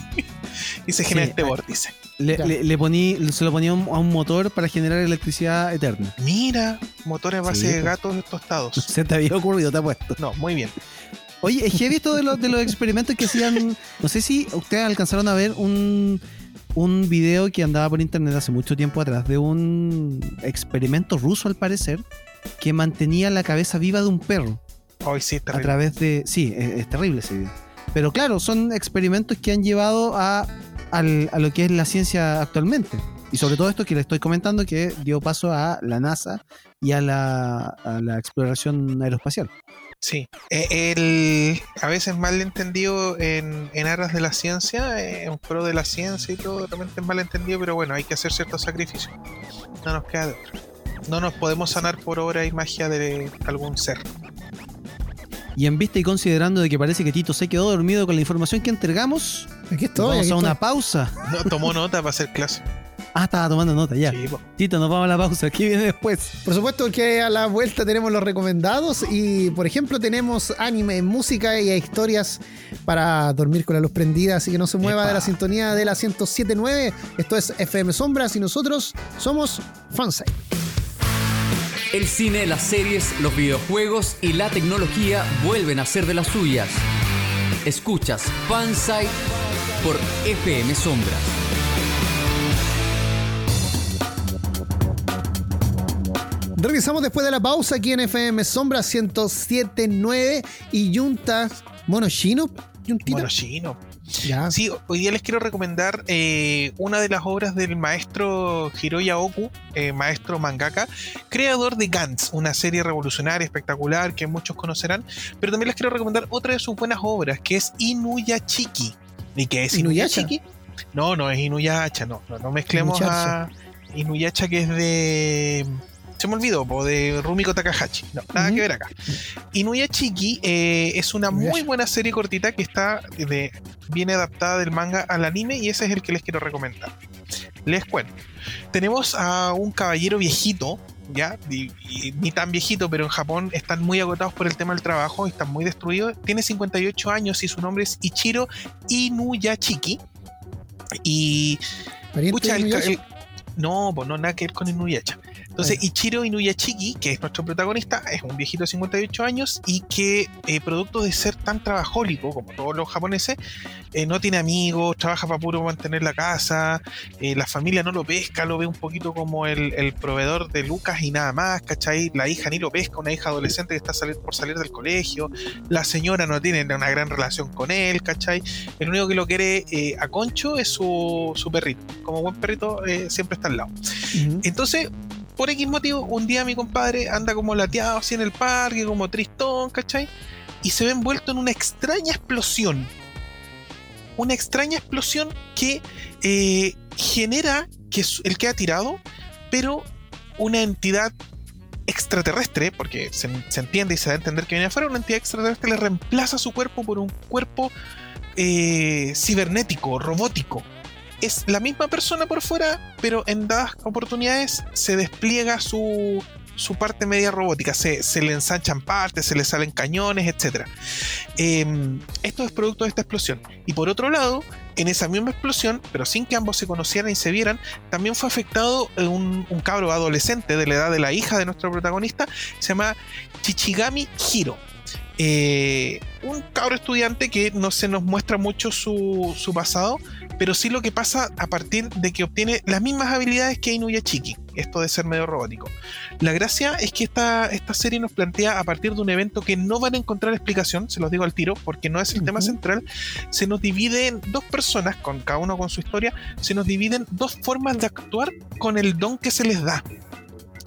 y se genera Sí, este hay- vórtice. Le, le- le poní, se lo ponía a un, motor para generar electricidad eterna. Mira, motores a base Sí, de gatos tostados. Se te había ocurrido, te apuesto. No, muy bien. Oye, es heavy esto de los, de los experimentos que hacían. No sé si ustedes alcanzaron a ver un, un video que andaba por internet hace mucho tiempo atrás de un experimento ruso, al parecer, que mantenía la cabeza viva de un perro Hoy sí está a través de. Sí, es, es terrible ese video. Pero claro, son experimentos que han llevado a, al- a lo que es la ciencia actualmente. Y sobre todo esto que le estoy comentando, que dio paso a la NASA y a la, a la exploración aeroespacial. Sí, Eh, el, a veces mal entendido en, en aras de la ciencia, eh, en pro de la ciencia y todo, de repente es mal entendido, pero bueno, hay que hacer ciertos sacrificios. No nos queda de. No nos podemos sanar por obra y magia de algún ser. Y en vista y considerando de que parece que Tito se quedó dormido con la información que entregamos, Aquí estoy. vamos aquí a una estoy. pausa. No, tomó nota para hacer clase. Ah, estaba tomando nota ya. Sí. Tito, nos vamos a la pausa. ¿Qué viene después? Por supuesto que a la vuelta tenemos los recomendados y por ejemplo tenemos anime, música y historias para dormir con la luz prendida, así que no se mueva Epa. de la sintonía de la 1079. Esto es FM Sombras y nosotros somos Fansite. El cine, las series, los videojuegos y la tecnología vuelven a ser de las suyas. Escuchas Fansite por FM Sombras. Regresamos después de la pausa aquí en FM Sombras 1079 y Juntas Monoshino. Chino. ya. Sí, hoy día les quiero recomendar eh, una de las obras del maestro Hiroya Oku, eh, maestro mangaka, creador de Gantz, una serie revolucionaria, espectacular, que muchos conocerán, pero también les quiero recomendar otra de sus buenas obras, que es Inuyachiki. ¿Y qué es ¿Inuyasha? Inuyachiki? No, no es Inuyacha, no, no, no mezclemos a Inuyacha que es de... Se me olvidó, po, de Rumiko Takahashi. No, nada que ver acá. Inuyachiki eh, es una muy buena serie cortita que está de, viene adaptada del manga al anime y ese es el que les quiero recomendar. Les cuento. Tenemos a un caballero viejito, ya, y- y ni tan viejito, pero en Japón están muy agotados por el tema del trabajo, están muy destruidos. Tiene 58 años y su nombre es Ichiro Inuyachiki. Y Pucha, el el- no, pues no, nada que ver con Inuyacha. Entonces, Ichiro Inuyachiki, que es nuestro protagonista, es un viejito de 58 años y que, eh, producto de ser tan trabajólico como todos los japoneses, eh, no tiene amigos, trabaja para puro mantener la casa, eh, la familia no lo pesca, lo ve un poquito como el, el proveedor de Lucas y nada más, ¿cachai? La hija ni lo pesca, una hija adolescente que está salir- por salir del colegio, la señora no tiene una gran relación con él, ¿cachai? El único que lo quiere a Concho es su, su perrito. Como buen perrito, siempre está al lado. Entonces, por X motivo, un día mi compadre anda como lateado así en el parque, como tristón, ¿cachai? Y se ve envuelto en una extraña explosión. Una extraña explosión que eh, genera que su- él queda tirado, pero una entidad extraterrestre, porque se, se entiende y se da a entender que viene afuera, una entidad extraterrestre le reemplaza su cuerpo por un cuerpo eh, cibernético, robótico. Es la misma persona por fuera, pero en dadas oportunidades se despliega su, su parte media robótica. Se, se le ensanchan partes, se le salen cañones, etc. esto es producto de esta explosión. Y por otro lado, en esa misma explosión, pero sin que ambos se conocieran y se vieran, también fue afectado eh, un, un cabro adolescente de la edad de la hija de nuestro protagonista, se llama Chichigami Hiro. Eh, un cabro estudiante que no se nos muestra mucho su, su, pasado, pero sí lo que pasa a partir de que obtiene las mismas habilidades que Inuyachiki, esto de ser medio robótico. La gracia es que esta, esta serie nos plantea a partir de un evento que no van a encontrar explicación, se los digo al tiro, porque no es el uh -huh. tema central, se nos divide en dos personas, con cada uno con su historia, se nos dividen dos formas de actuar con el don que se les da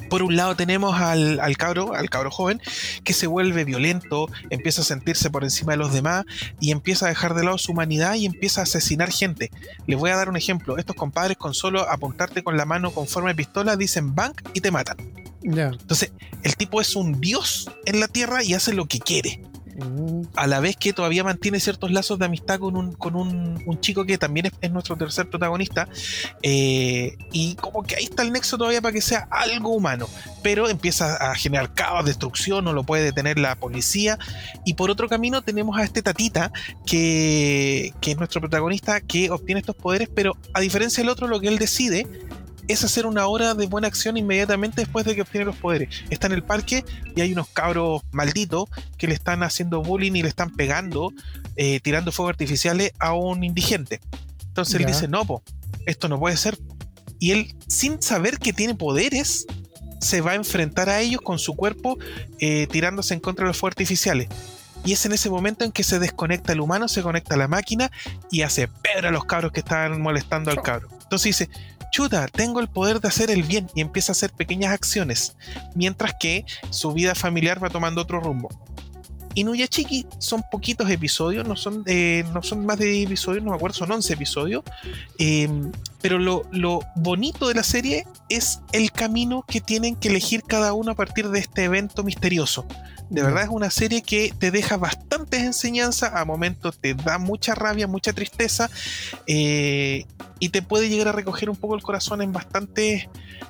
por un lado tenemos al, al, cabro, al cabro joven, que se vuelve violento, empieza a sentirse por encima de los demás y empieza a dejar de lado su humanidad y empieza a asesinar gente. Les voy a dar un ejemplo. Estos compadres con solo apuntarte con la mano con forma de pistola dicen bank y te matan. Yeah. Entonces, el tipo es un dios en la tierra y hace lo que quiere. A la vez que todavía mantiene ciertos lazos de amistad con un, con un, un chico que también es, es, nuestro tercer protagonista. Eh, y como que ahí está el nexo todavía para que sea algo humano. Pero empieza a generar caos, destrucción, no lo puede detener la policía. Y por otro camino tenemos a este tatita, que, que es nuestro protagonista, que obtiene estos poderes, pero a diferencia del otro, lo que él decide es hacer una hora de buena acción inmediatamente después de que obtiene los poderes. Está en el parque y hay unos cabros malditos que le están haciendo bullying y le están pegando, eh, tirando fuegos artificiales a un indigente. Entonces él dice, no, po, esto no puede ser. Y él, sin saber que tiene poderes, se va a enfrentar a ellos con su cuerpo eh, tirándose en contra de los fuegos artificiales. Y es en ese momento en que se desconecta el humano, se conecta a la máquina y hace pedra a los cabros que están molestando al cabro. Entonces dice, chuta, tengo el poder de hacer el bien y empieza a hacer pequeñas acciones, mientras que su vida familiar va tomando otro rumbo. Inuyachiki son poquitos episodios, no son, eh, no son más de 10 episodios, no me acuerdo, son 11 episodios, eh, pero lo, lo, bonito de la serie es el camino que tienen que elegir cada uno a partir de este evento misterioso. De verdad es una serie que te deja bastantes enseñanzas, a momentos te da mucha rabia, mucha tristeza eh, y te puede llegar a recoger un poco el corazón en bastantes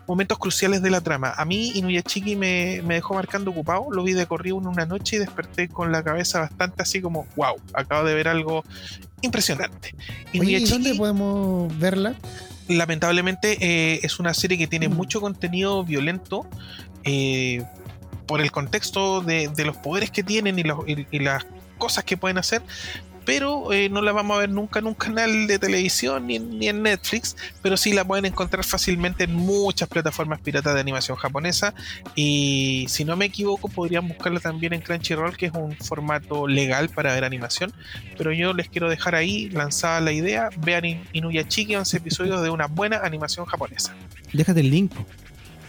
momentos cruciales de la trama. A mí Inuyachiki me, me dejó marcando ocupado, lo vi de corrido en una noche y desperté con la cabeza bastante así como, wow, acabo de ver algo impresionante. Oye, ¿y dónde podemos verla? Lamentablemente eh, es una serie que tiene mm. mucho contenido violento. Eh, por el contexto de, los poderes que tienen y, los, las cosas que pueden hacer, pero eh, no la vamos a ver nunca en un canal de televisión ni, en Netflix, pero sí la pueden encontrar fácilmente en muchas plataformas piratas de animación japonesa y si no me equivoco podrían buscarla también en Crunchyroll, que es un formato legal para ver animación, pero yo les quiero dejar ahí lanzada la idea, vean Inuyachiki 11 episodios de una buena animación japonesa. Déjate el link.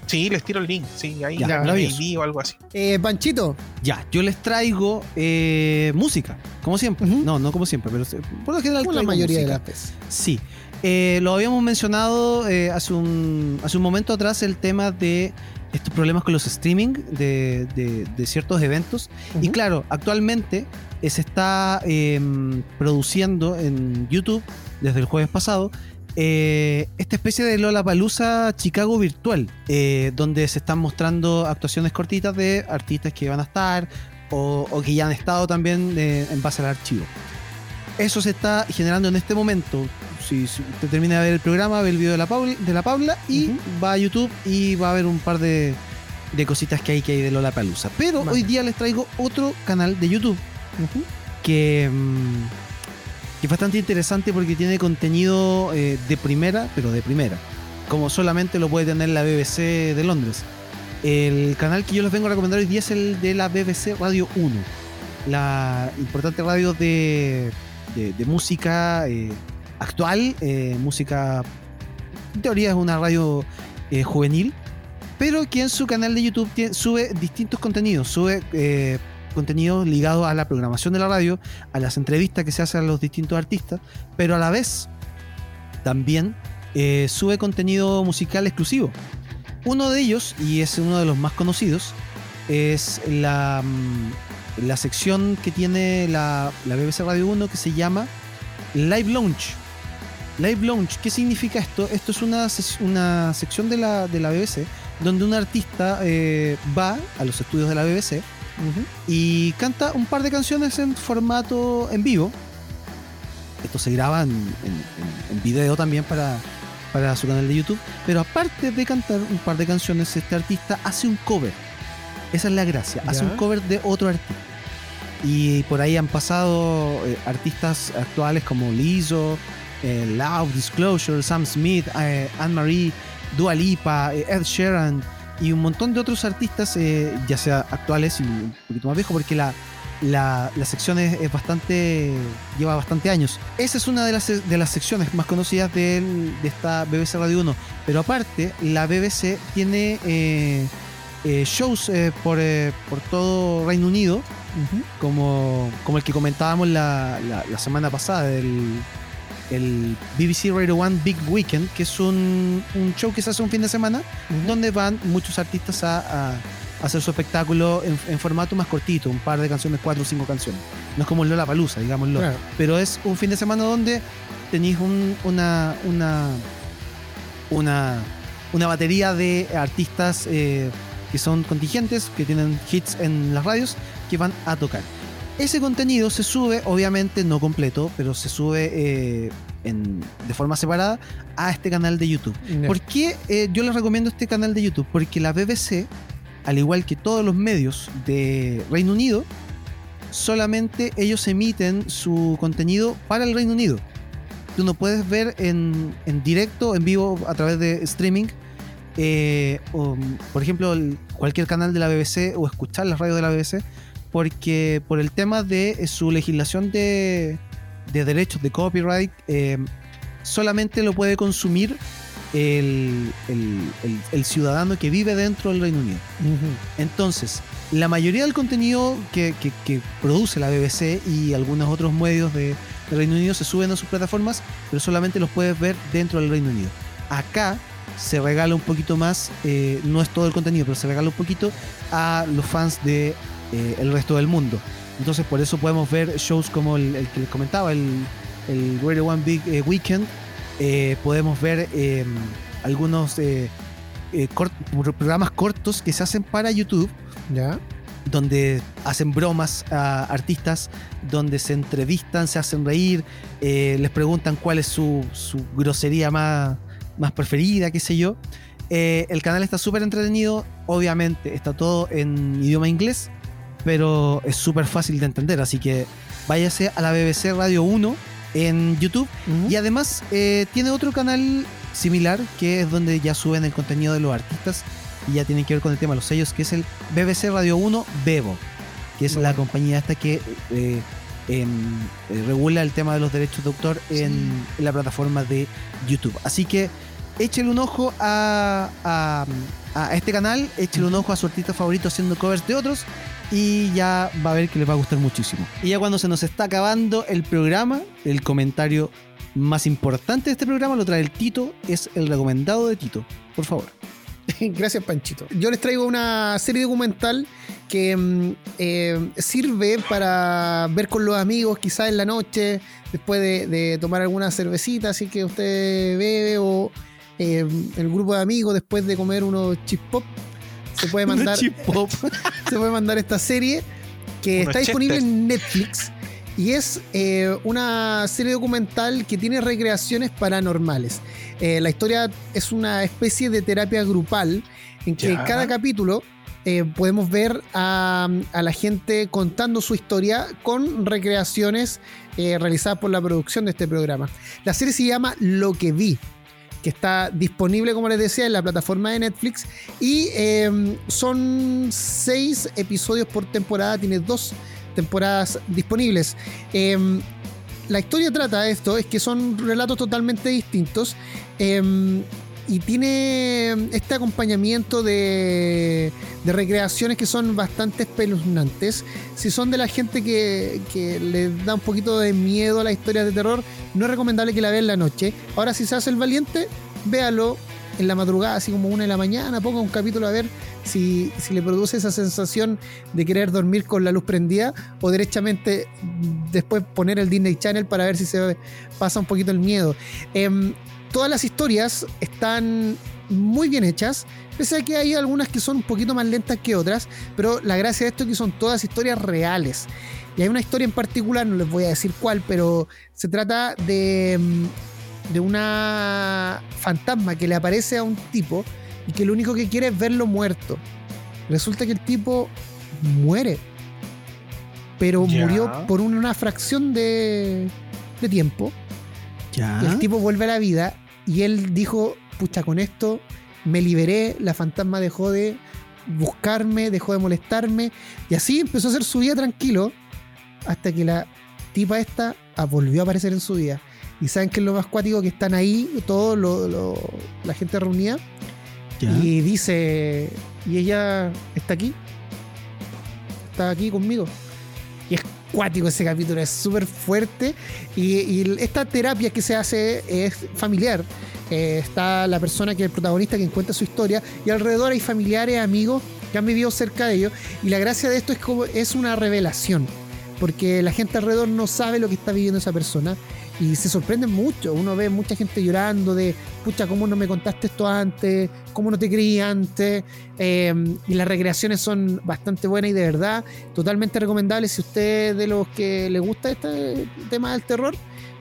Sí, les tiro el link. Sí, ahí ya, o algo así. Eh, Panchito. Ya, yo les traigo eh, música, como siempre. Uh -huh. No, no como siempre, pero por lo general. Como la mayoría música. de las veces. Sí. Eh, lo habíamos mencionado eh, hace, un, hace un momento atrás el tema de estos problemas con los streaming de, de, de ciertos eventos. Uh -huh. Y claro, actualmente eh, se está em, produciendo en YouTube desde el jueves pasado eh, esta especie de Lola Palusa Chicago virtual, eh, donde se están mostrando actuaciones cortitas de artistas que van a estar o, o que ya han estado también eh, en base al archivo. Eso se está generando en este momento. Si, si usted termina de ver el programa, ve el video de la Paula, de la Paula y uh -huh. va a YouTube y va a ver un par de, de cositas que hay que hay de Lola Palusa. Pero vale. hoy día les traigo otro canal de YouTube uh -huh. que. Mmm, es bastante interesante porque tiene contenido eh, de primera, pero de primera, como solamente lo puede tener la BBC de Londres. El canal que yo les vengo a recomendar hoy día es el de la BBC Radio 1, la importante radio de, música eh, actual, eh, música, en teoría es una radio juvenil, pero que en su canal de YouTube sube distintos contenidos, sube contenido ligado a la programación de la radio, a las entrevistas que se hacen a los distintos artistas, pero a la vez también eh, sube contenido musical exclusivo. Uno de ellos, y es uno de los más conocidos, es la, mm, la sección que tiene la, la BBC Radio 1 que se llama Live Launch. Live Launch, ¿qué significa esto? Esto es una, una sección de la, de la BBC donde un artista eh, va a los estudios de la BBC Uh -huh. Y canta un par de canciones en formato en vivo. esto se graba en, en- en video también para, para su canal de YouTube. Pero aparte de cantar un par de canciones, este artista hace un cover. Esa es la gracia. Hace un cover de otro artista. Y por ahí han pasado eh, artistas actuales como Lizzo, eh, Loud Disclosure, Sam Smith, eh, Anne-Marie, Dua Lipa, eh, Ed Sheeran y un montón de otros artistas, eh, ya sea actuales y un poquito más viejos, porque la, la, la sección es, es bastante. lleva bastante años. Esa es una de las, de las secciones más conocidas del- de esta BBC Radio 1. Pero aparte, la BBC tiene eh, eh, shows por, por todo Reino Unido, como, como el que comentábamos la, la- la semana pasada, el, el BBC Radio 1 Big Weekend, que es un, un show que se hace un fin de semana, donde van muchos artistas a, a- a hacer su espectáculo en, en formato más cortito, un par de canciones, cuatro o cinco canciones. No es como el Lola Palusa, digámoslo. Claro. Pero es un fin de semana donde tenéis un- una, una, una, una batería de artistas eh, que son contingentes, que tienen hits en las radios, que van a tocar. Ese contenido se sube, obviamente no completo, pero se sube eh, en- de forma separada a este canal de YouTube. ¿Por qué eh, yo les recomiendo este canal de YouTube? Porque la BBC, al igual que todos los medios de Reino Unido, solamente ellos emiten su contenido para el Reino Unido. Tú no puedes ver en, en directo, en vivo, a través de streaming, eh, o, por ejemplo, el- cualquier canal de la BBC o escuchar las radios de la BBC, porque por el tema de eh, su legislación de, de derechos de copyright, eh, solamente lo puede consumir el, el- el- el ciudadano que vive dentro del Reino Unido. Entonces, la mayoría del contenido que, que- que produce la BBC y algunos otros medios de, de Reino Unido se suben a sus plataformas, pero solamente los puedes ver dentro del Reino Unido. Acá se regala un poquito más, eh, no es todo el contenido, pero se regala un poquito a los fans de eh, el resto del mundo. Entonces, por eso podemos ver shows como el, que les comentaba, el, el Radio One Big eh, Weekend. Eh, podemos ver eh, algunos cort- programas cortos que se hacen para YouTube Ya. donde hacen bromas a artistas, donde se entrevistan, se hacen reír, les preguntan cuál es su, su grosería más, más preferida, qué sé yo. El canal está súper entretenido, obviamente está todo en idioma inglés, pero es súper fácil de entender, así que váyase a la BBC Radio 1 en YouTube. Y además eh, tiene otro canal similar que es donde ya suben el contenido de los artistas y ya tienen que ver con el tema de los sellos, que es el BBC Radio 1 Bebo, que es la compañía esta que eh, em, eh, regula el tema de los derechos de autor en, la plataforma de YouTube. Así que échale un ojo a, a- a este canal, échale un ojo a su artista favorito haciendo covers de otros y ya va a ver que les va a gustar muchísimo. Y ya cuando se nos está acabando el programa, el comentario más importante de este programa lo trae el Tito, es el recomendado de Tito. Por favor. Gracias, Panchito. Yo les traigo una serie documental que mm, eh, sirve para ver con los amigos, quizás en la noche, después de, tomar alguna cervecita, así que usted bebe o eh, el grupo de amigos después de comer unos chip pop. Se puede mandar, pop. se puede mandar esta serie que está disponible en Netflix y es eh, una serie documental que tiene recreaciones paranormales. Eh, la historia es una especie de terapia grupal en que Ya. cada capítulo eh, podemos ver a, a la gente contando su historia con recreaciones realizadas por la producción de este programa. La serie se llama Lo que vi que está disponible, como les decía, en la plataforma de Netflix. Y eh, son seis episodios por temporada, tiene dos temporadas disponibles. Eh, la historia trata de esto, es que son relatos totalmente distintos. eh, y tiene este acompañamiento de, recreaciones que son bastante espeluznantes. Si son de la gente que, le da un poquito de miedo a las historias de terror, no es recomendable que la vea en la noche. Ahora, si se hace el valiente, véalo en la madrugada, así como una de la mañana, ponga un capítulo a ver si, si le produce esa sensación de querer dormir con la luz prendida o derechamente después poner el Disney Channel para ver si se pasa un poquito el miedo. Em, todas las historias están muy bien hechas, pese a que hay algunas que son un poquito más lentas que otras, pero la gracia de esto es que son todas historias reales. Y hay una historia en particular, no les voy a decir cuál, pero se trata de, mm, de una fantasma que le aparece a un tipo y que lo único que quiere es verlo muerto. Resulta que el tipo muere, pero murió por una fracción de, de tiempo. Ya. El tipo vuelve a la vida y él dijo, pucha, con esto me liberé, la fantasma dejó de buscarme, dejó de molestarme y así empezó a hacer su vida tranquilo hasta que la tipa esta ah, volvió a aparecer en su vida. Y saben que es lo más cuático que están ahí, todo lo- lo- la gente reunida, Ya. y dice, y ella está aquí, está aquí conmigo. Y es cuático ese capítulo, es súper fuerte. Y, y esta terapia que se hace es familiar. Eh, está la persona que es el protagonista que cuenta su historia y alrededor hay familiares, amigos que han vivido cerca de ellos. Y la gracia de esto es como es una revelación. Porque la gente alrededor no sabe lo que está viviendo esa persona y se sorprenden mucho. Uno ve mucha gente llorando de, pucha, ¿cómo no me contaste esto antes? ¿Cómo no te creí antes? Eh, y las recreaciones son bastante buenas y de verdad totalmente recomendables. Si usted es de los que le gusta este tema del terror,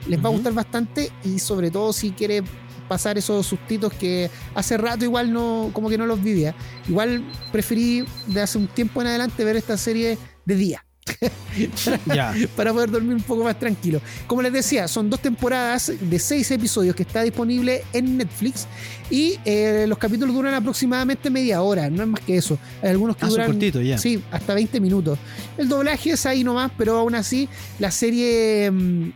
les va a gustar bastante y sobre todo si quiere pasar esos sustitos que hace rato igual no como que no los vivía. Igual preferí de hace un tiempo en adelante ver esta serie de día Para poder dormir un poco más tranquilo. Como les decía, son dos temporadas de seis episodios que está disponible en Netflix y eh, los capítulos duran aproximadamente media hora, no es más que eso. Hay algunos que Ah, duran cortitos, ya. sí, hasta 20 minutos. El doblaje es ahí nomás, pero aún así la serie mm,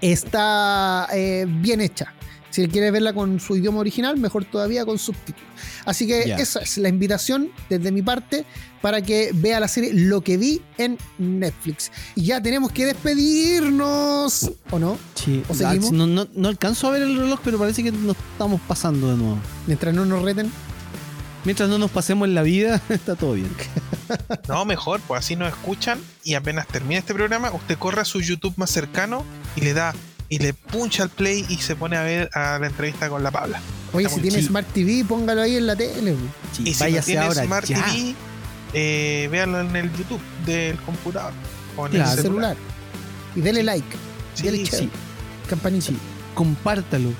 está eh, bien hecha. Si quiere verla con su idioma original, mejor todavía con subtítulos. Así que esa es la invitación desde mi parte para que vea la serie Lo que vi en Netflix. Y ya tenemos que despedirnos, ¿o no? Sí. ¿O seguimos? No, no, no alcanzo a ver el reloj, pero parece que nos estamos pasando de nuevo. Mientras no nos reten. Mientras no nos pasemos en la vida, está todo bien. No, mejor, pues así nos escuchan y apenas termine este programa, usted corre a su YouTube más cercano y le da y le puncha al play y se pone a ver a la entrevista con la Pabla. Oye, Está si tiene chill. Smart TV, póngalo ahí en la tele. Sí, Y si no tiene ahora. Smart ya. TV, eh, véanlo en el YouTube del computador o en Claro. el el celular. celular. Y dele like. Sí, dele sí. campanita. Sí. Compártalo.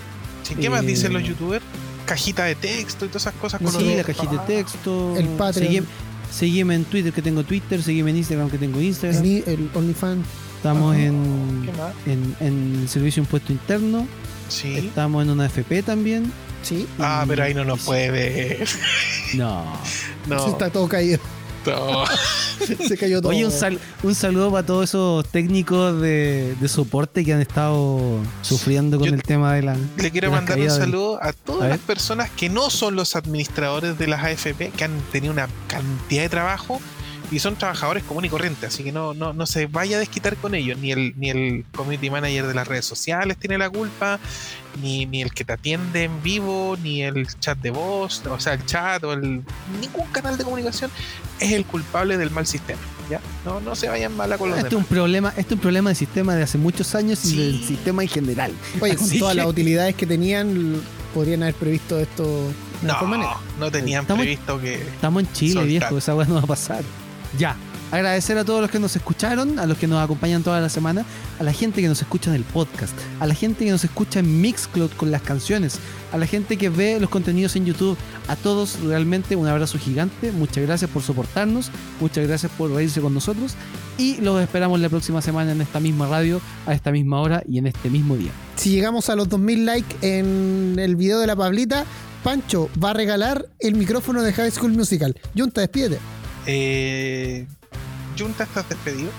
Sí, ¿Qué más Eh, dicen los youtubers? Cajita de texto y todas esas cosas. Con Sí, los- la cajita de texto. El Patreon. Seguime, seguime en Twitter que tengo Twitter, seguime en Instagram que tengo Instagram. El, el OnlyFans. Estamos en, en, en el servicio de impuesto interno. Sí. Estamos en una FP también. Sí. Ah, Y- pero ahí no nos puede ver. No. No. Está todo caído. no. Se cayó todo. Oye, un, sal- un saludo para todos esos técnicos de, de soporte que han estado sufriendo con Yo el tema de la. Le quiero mandar un saludo a todas A las personas que no son los administradores de las AFP, que han tenido una cantidad de trabajo y son trabajadores comunes y corrientes, así que no, no, no se vaya a desquitar con ellos. Ni el, ni el community manager de las redes sociales tiene la culpa, ni, ni el que te atiende en vivo, ni el chat de voz, o sea, el chat o el. ningún canal de comunicación es el culpable del mal sistema. ¿ya? No, no se vayan mala con los Este es un problema, este es un problema del sistema de hace muchos años y del sistema en general. Oye, con todas las utilidades que tenían, podrían haber previsto esto de mejor manera. No, no tenían Estamos- previsto que. Estamos en Chile, Soltar. viejo, esa weá no va a pasar. Ya. Agradecer a todos los que nos escucharon, a los que nos acompañan toda la semana, a la gente que nos escucha en el podcast, a la gente que nos escucha en Mixcloud con las canciones, a la gente que ve los contenidos en YouTube, a todos realmente un abrazo gigante, muchas gracias por soportarnos, muchas gracias por reírse con nosotros y los esperamos la próxima semana en esta misma radio, a esta misma hora y en este mismo día. Si llegamos a los 2000 likes en el video de la Pablita, Pancho va a regalar el micrófono de High School Musical. Junta, despídete. Eh, Junta, estás despedido.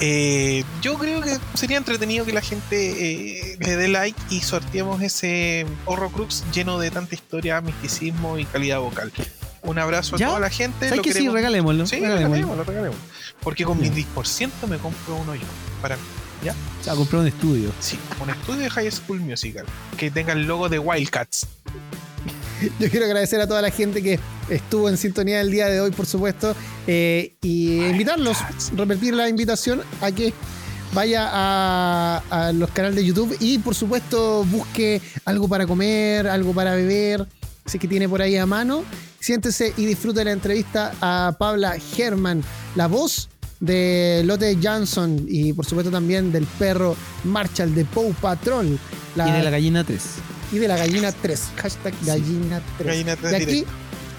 Eh, yo creo que sería entretenido que la gente eh, le dé like y sorteemos ese Horrocrux lleno de tanta historia, misticismo y calidad vocal. Un abrazo ¿Ya? a toda la gente. ¿Sabes lo que sí? queremos- Regalémoslo. Sí, regalémoslo. regalémoslo, regalémoslo. Porque con Ya. mi 10% me compro uno yo. Para O sea, comprar un estudio. sí, un estudio de High School Musical que tenga el logo de Wildcats. Yo quiero agradecer a toda la gente que estuvo en sintonía el día de hoy, por supuesto, eh, y invitarlos, repetir la invitación a que vaya a, a los canales de YouTube y, por supuesto, busque algo para comer, algo para beber, Así que tiene por ahí a mano. Siéntese y disfrute la entrevista a Pabla Herman, la voz de Lotte Johnson y por supuesto también del perro Marshall de Pow Patrol. y de la gallina 3. Y de la gallina 3. Hashtag gallina 3. Gallina 3 de aquí, directo.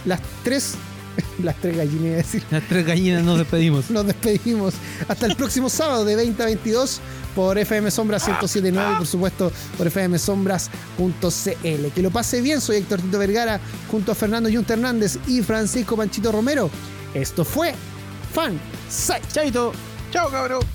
las tres. Las tres gallinas, decir. Las tres gallinas nos despedimos. Nos despedimos. Hasta el próximo sábado de 20 a 22 por FM Sombras 1079 y por supuesto por fmsombras.cl. Que lo pase bien, soy Héctor Tito Vergara junto a Fernando Yunta Hernández y Francisco Panchito Romero. Esto fue Fan Site. Chaito. Chao, cabrón.